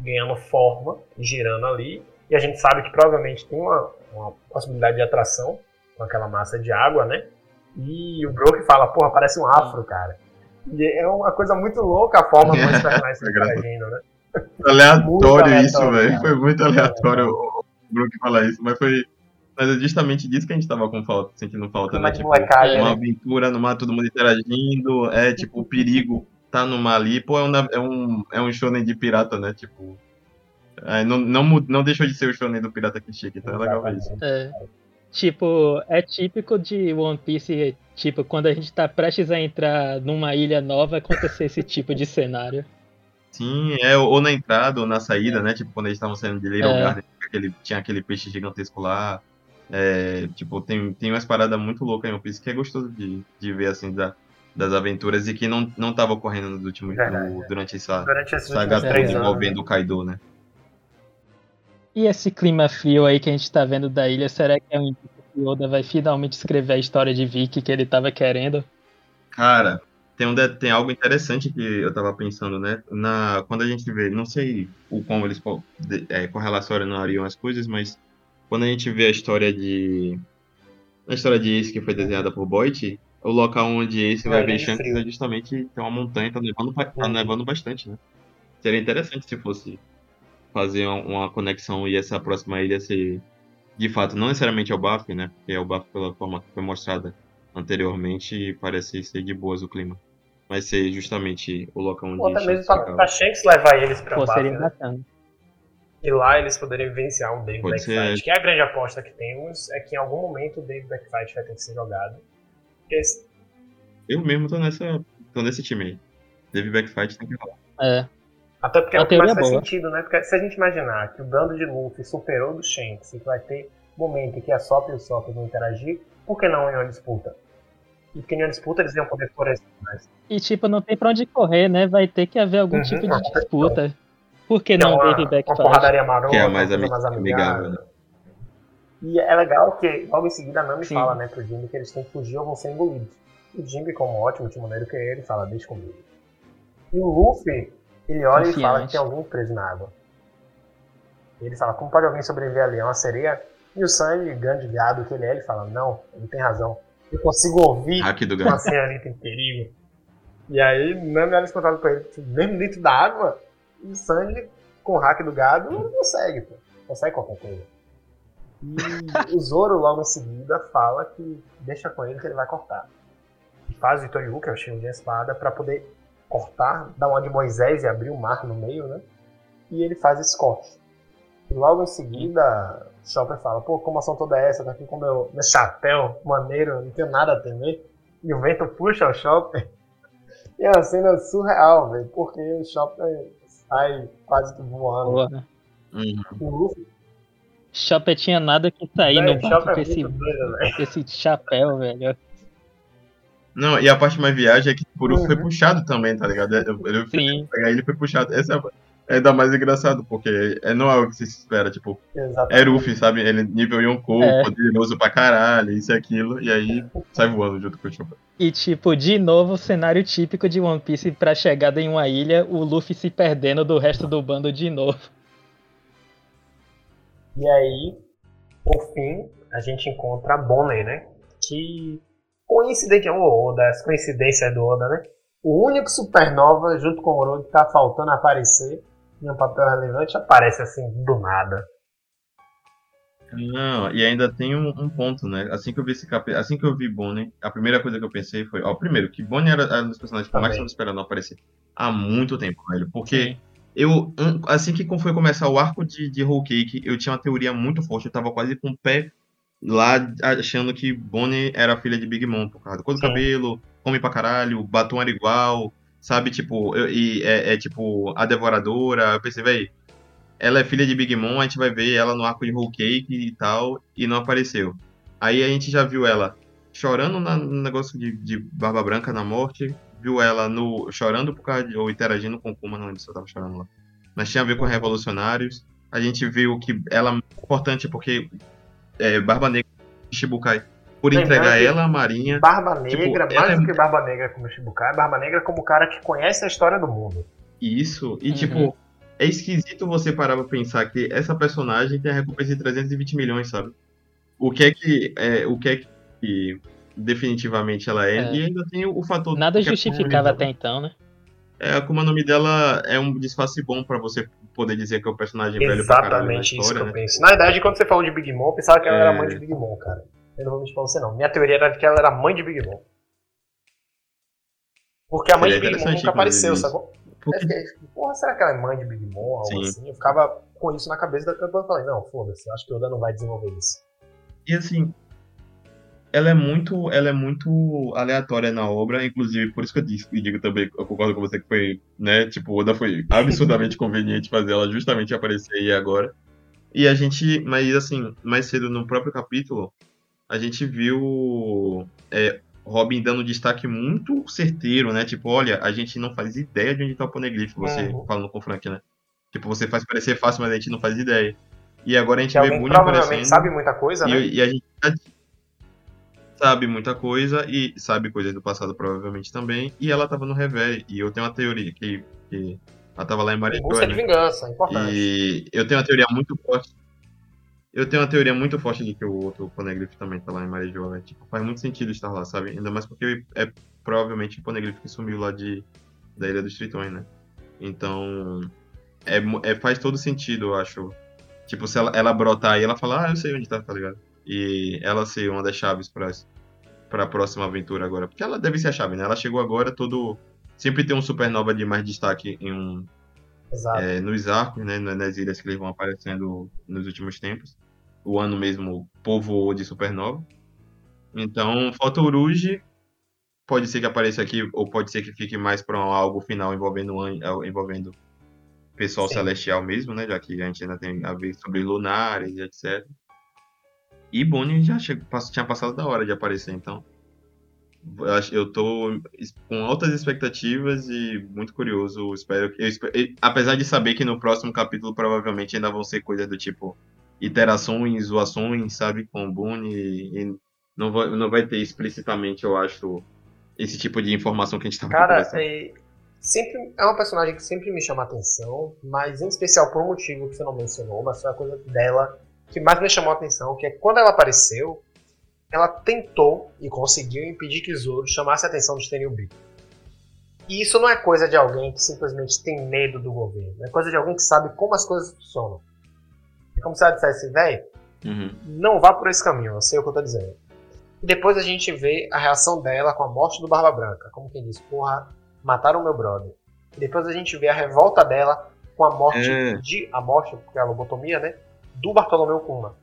ganhando forma, girando ali. E a gente sabe que provavelmente tem uma, uma possibilidade de atração com aquela massa de água, né? E o Brook fala, porra, parece um afro, cara. E é uma coisa muito louca a forma como É engraçado. interagindo, né? Aleatório Muito isso, aleatório, velho. Foi muito aleatório o o Brook falar isso, mas foi. Mas é justamente disso que a gente tava com falta, sentindo falta, né? de Tipo, molecagem, uma né? aventura no mar, todo mundo interagindo, é tipo, o perigo tá no mar ali, pô, é um, é um, é um shonen de pirata, né? Tipo. é, não, não, não deixou de ser o shonen do pirata que chique, então é legal ver isso. É. Tipo, é típico de One Piece, tipo, quando a gente tá prestes a entrar numa ilha nova, acontecer esse tipo de cenário. Sim, é, ou na entrada ou na saída, né? Tipo, quando eles estavam saindo de Little É. Garden, aquele, tinha aquele peixe gigantesco lá. É, tipo, tem, tem umas paradas muito loucas em One Piece que é gostoso de, de ver, assim, da, das aventuras e que não, não tava ocorrendo nos últimos, Verdade, no- é. durante essa Durante saga toda envolvendo o Kaido, né? E esse clima frio aí que a gente tá vendo da ilha, será que é um indício que Oda vai finalmente escrever a história de Vicky que ele tava querendo? Cara, tem, um, de- tem algo interessante que eu tava pensando, né? Na, quando a gente vê, não sei o como eles é, correlacionariam as coisas, mas quando a gente vê a história de. A história de Ace que foi desenhada por Boyd, o local onde Ace vai ver de Shanks frio. é justamente tem uma montanha, tá nevando, tá Uhum. nevando bastante, né? Seria interessante se fosse fazer uma, conexão e essa próxima ilha ser, de fato, não necessariamente ao Baf, né? Porque o Baf, pela forma que foi mostrada anteriormente, parece ser de boas o clima. Mas ser justamente o local onde Ou até mesmo Shanks pra, pra Shanks levar eles pra Pô, seria né? bacana. E lá eles poderiam vivenciar um Dave Pode Backfight. ser. Que é a grande aposta que temos, é que em algum momento o Dave Backfight vai ter que ser jogado. Porque Eu mesmo tô nessa. tô nesse time aí. Teve backfight, tem que rolar. É. Até porque é A que faz boa. sentido, né? Porque se a gente imaginar que o bando de Luffy superou o do Shanks e que vai ter momento em que a Sop e o Sop vão interagir, por que não em uma disputa? E porque em uma disputa eles iam poder florescer mais. E tipo, não tem pra onde correr, né? Vai ter que haver algum Uhum, tipo de disputa. Por que Então, não uma, Dave uma Backfight? porradaria marota, Que é a mais uma coisa ami- amigável, né? E é legal que logo em seguida a Nami Sim. fala, né, pro Jimmy que eles têm que fugir ou vão ser engolidos. E o Jimmy, como ótimo timoneiro que é ele, fala, deixa comigo. E o Luffy, ele olha e fala Confiante. que tem alguém preso na água. E ele fala, como pode alguém sobreviver ali? É uma sereia? E o Sanji, grande viado que ele é, ele fala, não, ele tem razão. Eu consigo ouvir uma senhorita em perigo. E aí, Nami olha espantado pra ele, mesmo dentro da água, e Sanji, com o hack do gado, não consegue, pô. Consegue qualquer coisa. E o Zoro, logo em seguida, fala que deixa com ele que ele vai cortar. Faz o Itoriu, que é o estilo de espada, pra poder cortar, dar uma de Moisés e abrir o mar no meio, né? E ele faz esse corte. E logo em seguida, Chopper fala, pô, como ação toda essa? Tá aqui com meu, meu chapéu maneiro, não tenho nada a temer. E o vento puxa o Chopper. E é uma cena surreal, velho, porque o Chopper sai quase que voando. Porra. Uhum. O Luffy, Chopper tinha nada que sair velho, no barco com é esse, doido, esse chapéu, velho. Não, e a parte mais viagem é que o Luffy foi Uhum. puxado também, tá ligado? Ele, Sim. pegar ele foi puxado. Essa é a, é ainda mais engraçado, porque é, não é o que você se espera, tipo, Exatamente. é Ruffy, sabe? Ele nível Yonkou, É. poderoso pra caralho, isso e aquilo, e aí sai voando junto com o Chopper. E tipo, de novo, o cenário típico de One Piece pra chegada em uma ilha, o Luffy se perdendo do resto do bando de novo. E aí, por fim, a gente encontra a Bonnie, né? Que coincidente, o Oda, as coincidências do Oda, né? O único supernova, junto com o Oro, que tá faltando aparecer em um papel relevante, aparece assim, do nada. Não, e ainda tem um, um ponto, né? Assim que eu vi esse cap... assim que eu vi Bonnie, a primeira coisa que eu pensei foi, ó, primeiro, que Bonnie era, era um dos personagens que eu mais estava esperando aparecer há muito tempo, velho. Porque Sim. eu, assim que foi começar o arco de, de Whole Cake, eu tinha uma teoria muito forte, eu tava quase com o pé lá achando que Bonnie era filha de Big Mom, por causa do cor do Sim. cabelo, come pra caralho, o batom era igual, sabe? Tipo, eu- e é, é tipo a devoradora. Eu pensei, véi, ela é filha de Big Mom, a gente vai ver ela no arco de Whole Cake e tal, e não apareceu. Aí a gente já viu ela chorando na- no negócio de, de Barba Branca na morte, viu ela no chorando por causa de, ou interagindo com Kuma, não lembro se eu tava chorando lá. Mas tinha a ver com revolucionários. A gente viu que ela é importante porque é, Barba Negra Shibukai, por Lembrando entregar ela à marinha. Barba Tipo, Negra, ela mais é do que Barba Negra como Shibukai, Barba Negra como o cara que conhece a história do mundo. Isso, e Uhum. tipo, é esquisito você parar pra pensar que essa personagem tem a recompensa de 320 milhões, sabe? O que é que, é, o que é que definitivamente ela é, É. e ainda tem o, o fator... Nada justificava até então, né? É, como o nome dela é um disfarce bom pra você poder dizer que é o personagem velho pra caralho na Exatamente isso história, que eu né? penso. Na verdade, quando você falou de Big Mom, eu pensava que ela era É. mãe de Big Mom, cara. Eu não vou mentir pra você, não. Minha teoria era de que ela era mãe de Big Mom. Porque a mãe de Big Mom nunca apareceu, inclusive, sacou? Eu fiquei, porra, será que ela é mãe de Big Mom? Algo Sim. assim? Eu ficava com isso na cabeça da campanha e falei, não, foda-se, eu acho que o Oda não vai desenvolver isso. E assim, ela é muito, ela é muito aleatória na obra, inclusive por isso que eu disse, e digo também, eu concordo com você que foi, né, tipo, Oda foi absurdamente conveniente fazer ela justamente aparecer aí agora. E a gente, mas assim, mais cedo no próprio capítulo, a gente viu é, Robin dando destaque muito certeiro, né? Tipo, olha, a gente não faz ideia de onde tá o Poneglyph, você Uhum. falando com o Frank, né? Tipo, você faz parecer fácil, mas a gente não faz ideia. E agora a gente Que vê provavelmente aparecendo. sabe muita coisa, né? E, e a gente já sabe muita coisa e sabe coisas do passado provavelmente também. E ela tava no Reverie. E eu tenho uma teoria que, que ela tava lá em Marijó, busca de né? vingança, importante. E eu tenho uma teoria muito forte. Eu tenho uma teoria muito forte de que o outro Poneglyph também tá lá em Marijó, né? Tipo, faz muito sentido estar lá, sabe? Ainda mais porque é provavelmente o Poneglyph que sumiu lá de, da Ilha dos Tritões, né? Então, é, é, faz todo sentido, eu acho. Tipo, se ela, ela brotar aí, ela fala, ah, eu sei onde tá, tá ligado? E ela ser uma das chaves pra, pra próxima aventura agora. Porque ela deve ser a chave, né? Ela chegou agora, todo. Sempre tem um supernova de mais destaque em um, é, nos arcos, né, na- nas ilhas que eles vão aparecendo nos últimos tempos. O ano mesmo povoou de supernova. Então, Uruge. Pode ser que apareça aqui, ou pode ser que fique mais para algo final envolvendo, envolvendo pessoal Sim. celestial mesmo, né? Já que a gente ainda tem a ver sobre lunares e etc. E Bonnie já chegou, tinha passado da hora de aparecer, então. eu tô com altas expectativas e muito curioso. Espero eu apesar de saber que no próximo capítulo provavelmente ainda vão ser coisas do tipo iterações, zoações, sabe, com o Boone. E, não, vai, não vai ter explicitamente, eu acho, esse tipo de informação que a gente tava Cara, é, sempre é uma personagem que sempre me chama atenção, mas em especial por um motivo que você não mencionou, mas foi a coisa dela que mais me chamou a atenção, que é quando ela apareceu, ela tentou e conseguiu impedir que Zoro chamasse a atenção de Tenryubito. E isso não é coisa de alguém que simplesmente tem medo do governo, é coisa de alguém que sabe como as coisas funcionam. É como se ela dissesse, velho, Uhum. não vá por esse caminho, eu sei o que eu tô dizendo. E depois a gente vê a reação dela com a morte do Barba Branca. Como quem diz, porra, mataram meu brother. E depois a gente vê a revolta dela com a morte É. de. A morte, porque é a lobotomia, né? Do Bartolomeu Kuma.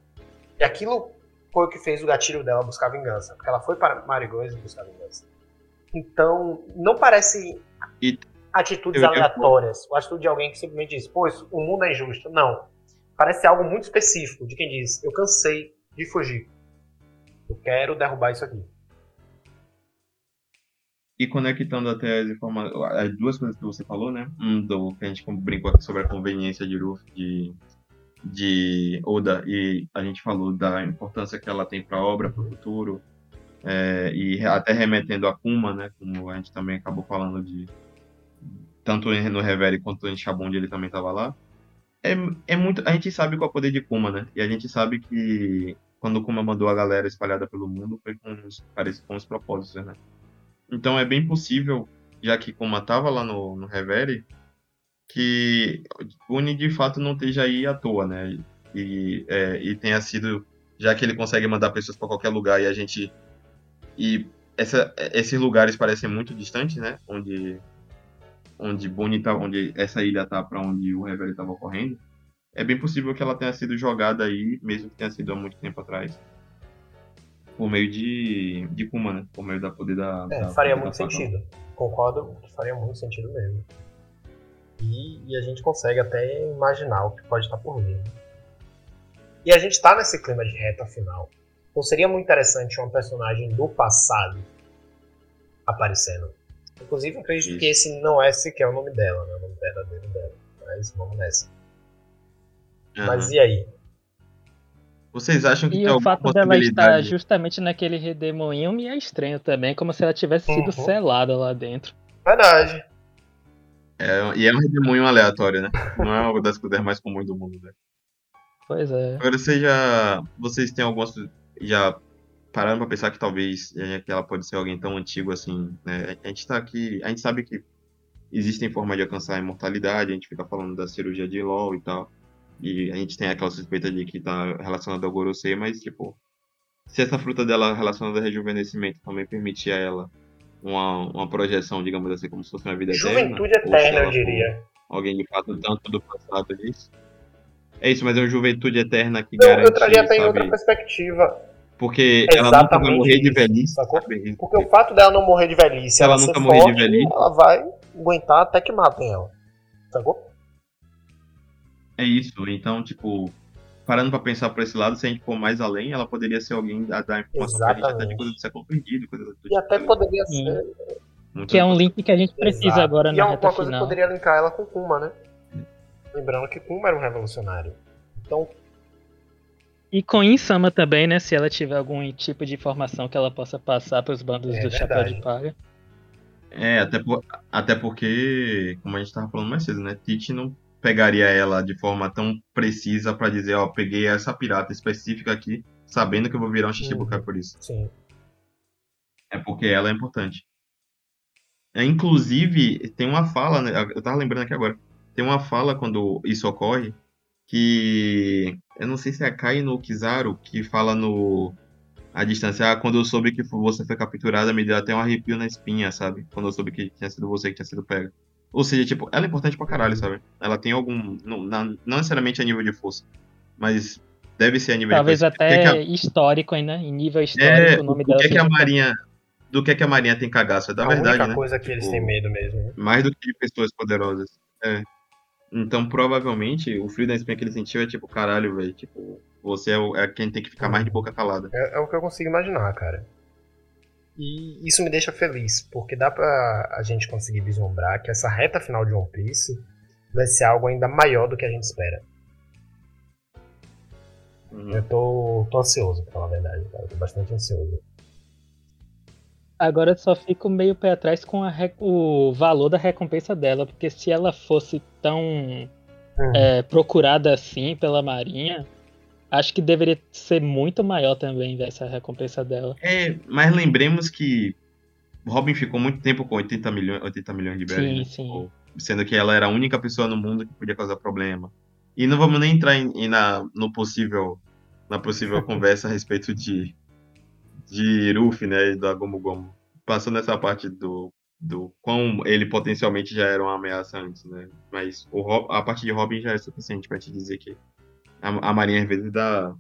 E aquilo foi o que fez o gatilho dela buscar vingança. Porque ela foi para Marigold buscar vingança. Então, não parece E- atitudes eu- eu- aleatórias. Ou atitude de alguém que simplesmente diz, pô, isso- o mundo é injusto. Não. Parece algo muito específico de quem diz, eu cansei de fugir. Eu quero derrubar isso aqui. e conectando até as as duas coisas que você falou, né? Um do que a gente brincou aqui sobre a conveniência de Ruff, de, de Oda, e a gente falou da importância que ela tem para a obra, para o futuro, é, e até remetendo a Kuma, né? Como a gente também acabou falando de tanto no Revere quanto em onde ele também estava lá. É, é muito, a gente sabe qual é o poder de Kuma, né? E a gente sabe que quando o Kuma mandou a galera espalhada pelo mundo foi com os, parece, com os propósitos, né? Então é bem possível, já que como estava lá no, no Revere, que Uni de fato não esteja aí à toa, né? E, é, e tenha sido, já que ele consegue mandar pessoas para qualquer lugar e a gente. E essa, esses lugares parecem muito distantes, né? Onde, onde Bonnie tá, onde essa ilha tá para onde o Revere estava ocorrendo. É bem possível que ela tenha sido jogada aí, mesmo que tenha sido há muito tempo atrás por meio de, de Kuma, né? Por meio da poder da. É, da faria muito sentido. Concordo que faria muito sentido mesmo. E, e, a gente consegue até imaginar o que pode estar por vir. E a gente está nesse clima de reta final. Então seria muito interessante uma personagem do passado aparecendo. Inclusive, acredito Isso. que esse não é sequer o nome dela, né? O nome verdadeiro dela. Mas vamos nessa. Uhum. Mas e aí? Vocês acham que e tem o fato dela estar justamente naquele redemoinho me é estranho também, como se ela tivesse sido uhum. selada lá dentro. Verdade. É, e é um redemoinho aleatório, né? Não é uma das coisas mais comuns do mundo, né? Pois é. Agora vocês já. Vocês têm algumas. Já pararam pra pensar que talvez que ela pode ser alguém tão antigo assim, né? A gente tá aqui. A gente sabe que existem formas de alcançar a imortalidade, a gente fica falando da cirurgia de LOL e tal. E a gente tem aquela suspeita de que tá relacionada ao Gorosei, mas, tipo, se essa fruta dela relacionada ao rejuvenescimento também permitir a ela uma, uma projeção, digamos assim, como se fosse uma vida Juventude eterna. Juventude eterna, eu diria. Alguém de fato tanto do passado disso. É isso, mas é uma juventude eterna que Não, garante. Eu traria até em outra perspectiva. Porque Exatamente ela nunca vai morrer de velhice. Sabe? Porque o fato dela não morrer de velhice, ela, ela nunca morrer forte, de velhice, ela vai aguentar até que matem ela. Sacou? É isso. Então, tipo, parando pra pensar por esse lado, se a gente for mais além, ela poderia ser alguém a dar informação Exatamente. pra gente até de coisa do século perdido, coisa do E até tipo. poderia Sim. ser. Muito que é um link que a gente precisa Exato. agora na e é uma coisa que poderia linkar ela com Kuma, né? Lembrando que Kuma era um revolucionário. Então. E com Insama também, né? Se ela tiver algum tipo de informação que ela possa passar para os bandos é do verdade. Chapéu de Palha. É, até, por, até porque, como a gente tava falando mais cedo, né? Tite não pegaria ela de forma tão precisa para dizer, ó, peguei essa pirata específica aqui, sabendo que eu vou virar um Shichibukai uhum. por isso. Sim. É porque ela é importante. É, inclusive, tem uma fala, né, eu tava lembrando aqui agora, tem uma fala quando isso ocorre, que eu não sei se é a Kai no Kizaru, que fala no a distância, ah, quando eu soube que você foi capturada, me deu até um arrepio na espinha, sabe? Quando eu soube que tinha sido você que tinha sido pega. Ou seja, tipo, ela é importante pra caralho, sabe? Ela tem algum. Não, não necessariamente a nível de força, mas deve ser a nível Talvez de força. Talvez até a... histórico ainda, em nível histórico, é, o nome o dela. Que é que a Marinha, do que é que a Marinha tem cagaço? É da a verdade, única né? coisa que eles tipo, têm medo mesmo. Né? Mais do que de pessoas poderosas. É. Então, provavelmente, o frio da espinha que ele sentiu é tipo, caralho, velho, tipo, você é, o, é, quem tem que ficar mais de boca calada. É, é o que eu consigo imaginar, cara. E isso me deixa feliz, porque dá pra a gente conseguir vislumbrar que essa reta final de One Piece vai ser algo ainda maior do que a gente espera. Uhum. Eu tô, tô ansioso, pra falar a verdade, cara. Eu tô bastante ansioso. Agora eu só fico meio pé atrás com o valor da recompensa dela, porque se ela fosse tão uhum. é, procurada assim pela Marinha, acho que deveria ser muito maior também essa recompensa dela. É, mas lembremos que Robin ficou muito tempo com 80 milhões, 80 milhões de berries. Sim, né? sim. Tipo, sendo que ela era a única pessoa no mundo que podia causar problema. E não vamos nem entrar em, em na, no possível, na possível conversa a respeito de, de Ruffy, né, e da Gomu Gomu. Passando essa parte do, do quão ele potencialmente já era uma ameaça antes, né? Mas o, a parte de Robin já é suficiente para te dizer que a, a Marinha às vezes dá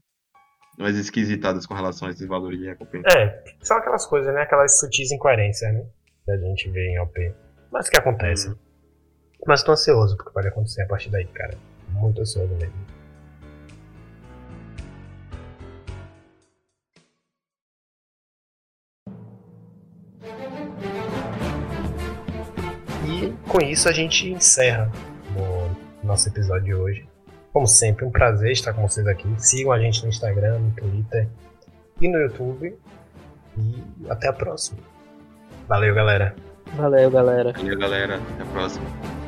umas esquisitadas com relação a esses valores de recompensa. É, são aquelas coisas, né? Aquelas sutis incoerências, né? Que a gente vê em OP. Mas que acontece. Uhum. Mas tô ansioso porque pode acontecer a partir daí, cara. Muito ansioso mesmo. Com isso a gente encerra o nosso episódio de hoje. Como sempre, um prazer estar com vocês aqui. Sigam a gente no Instagram, no Twitter e no YouTube. E até a próxima. Valeu, galera. Valeu, galera. Valeu, galera. Até a próxima.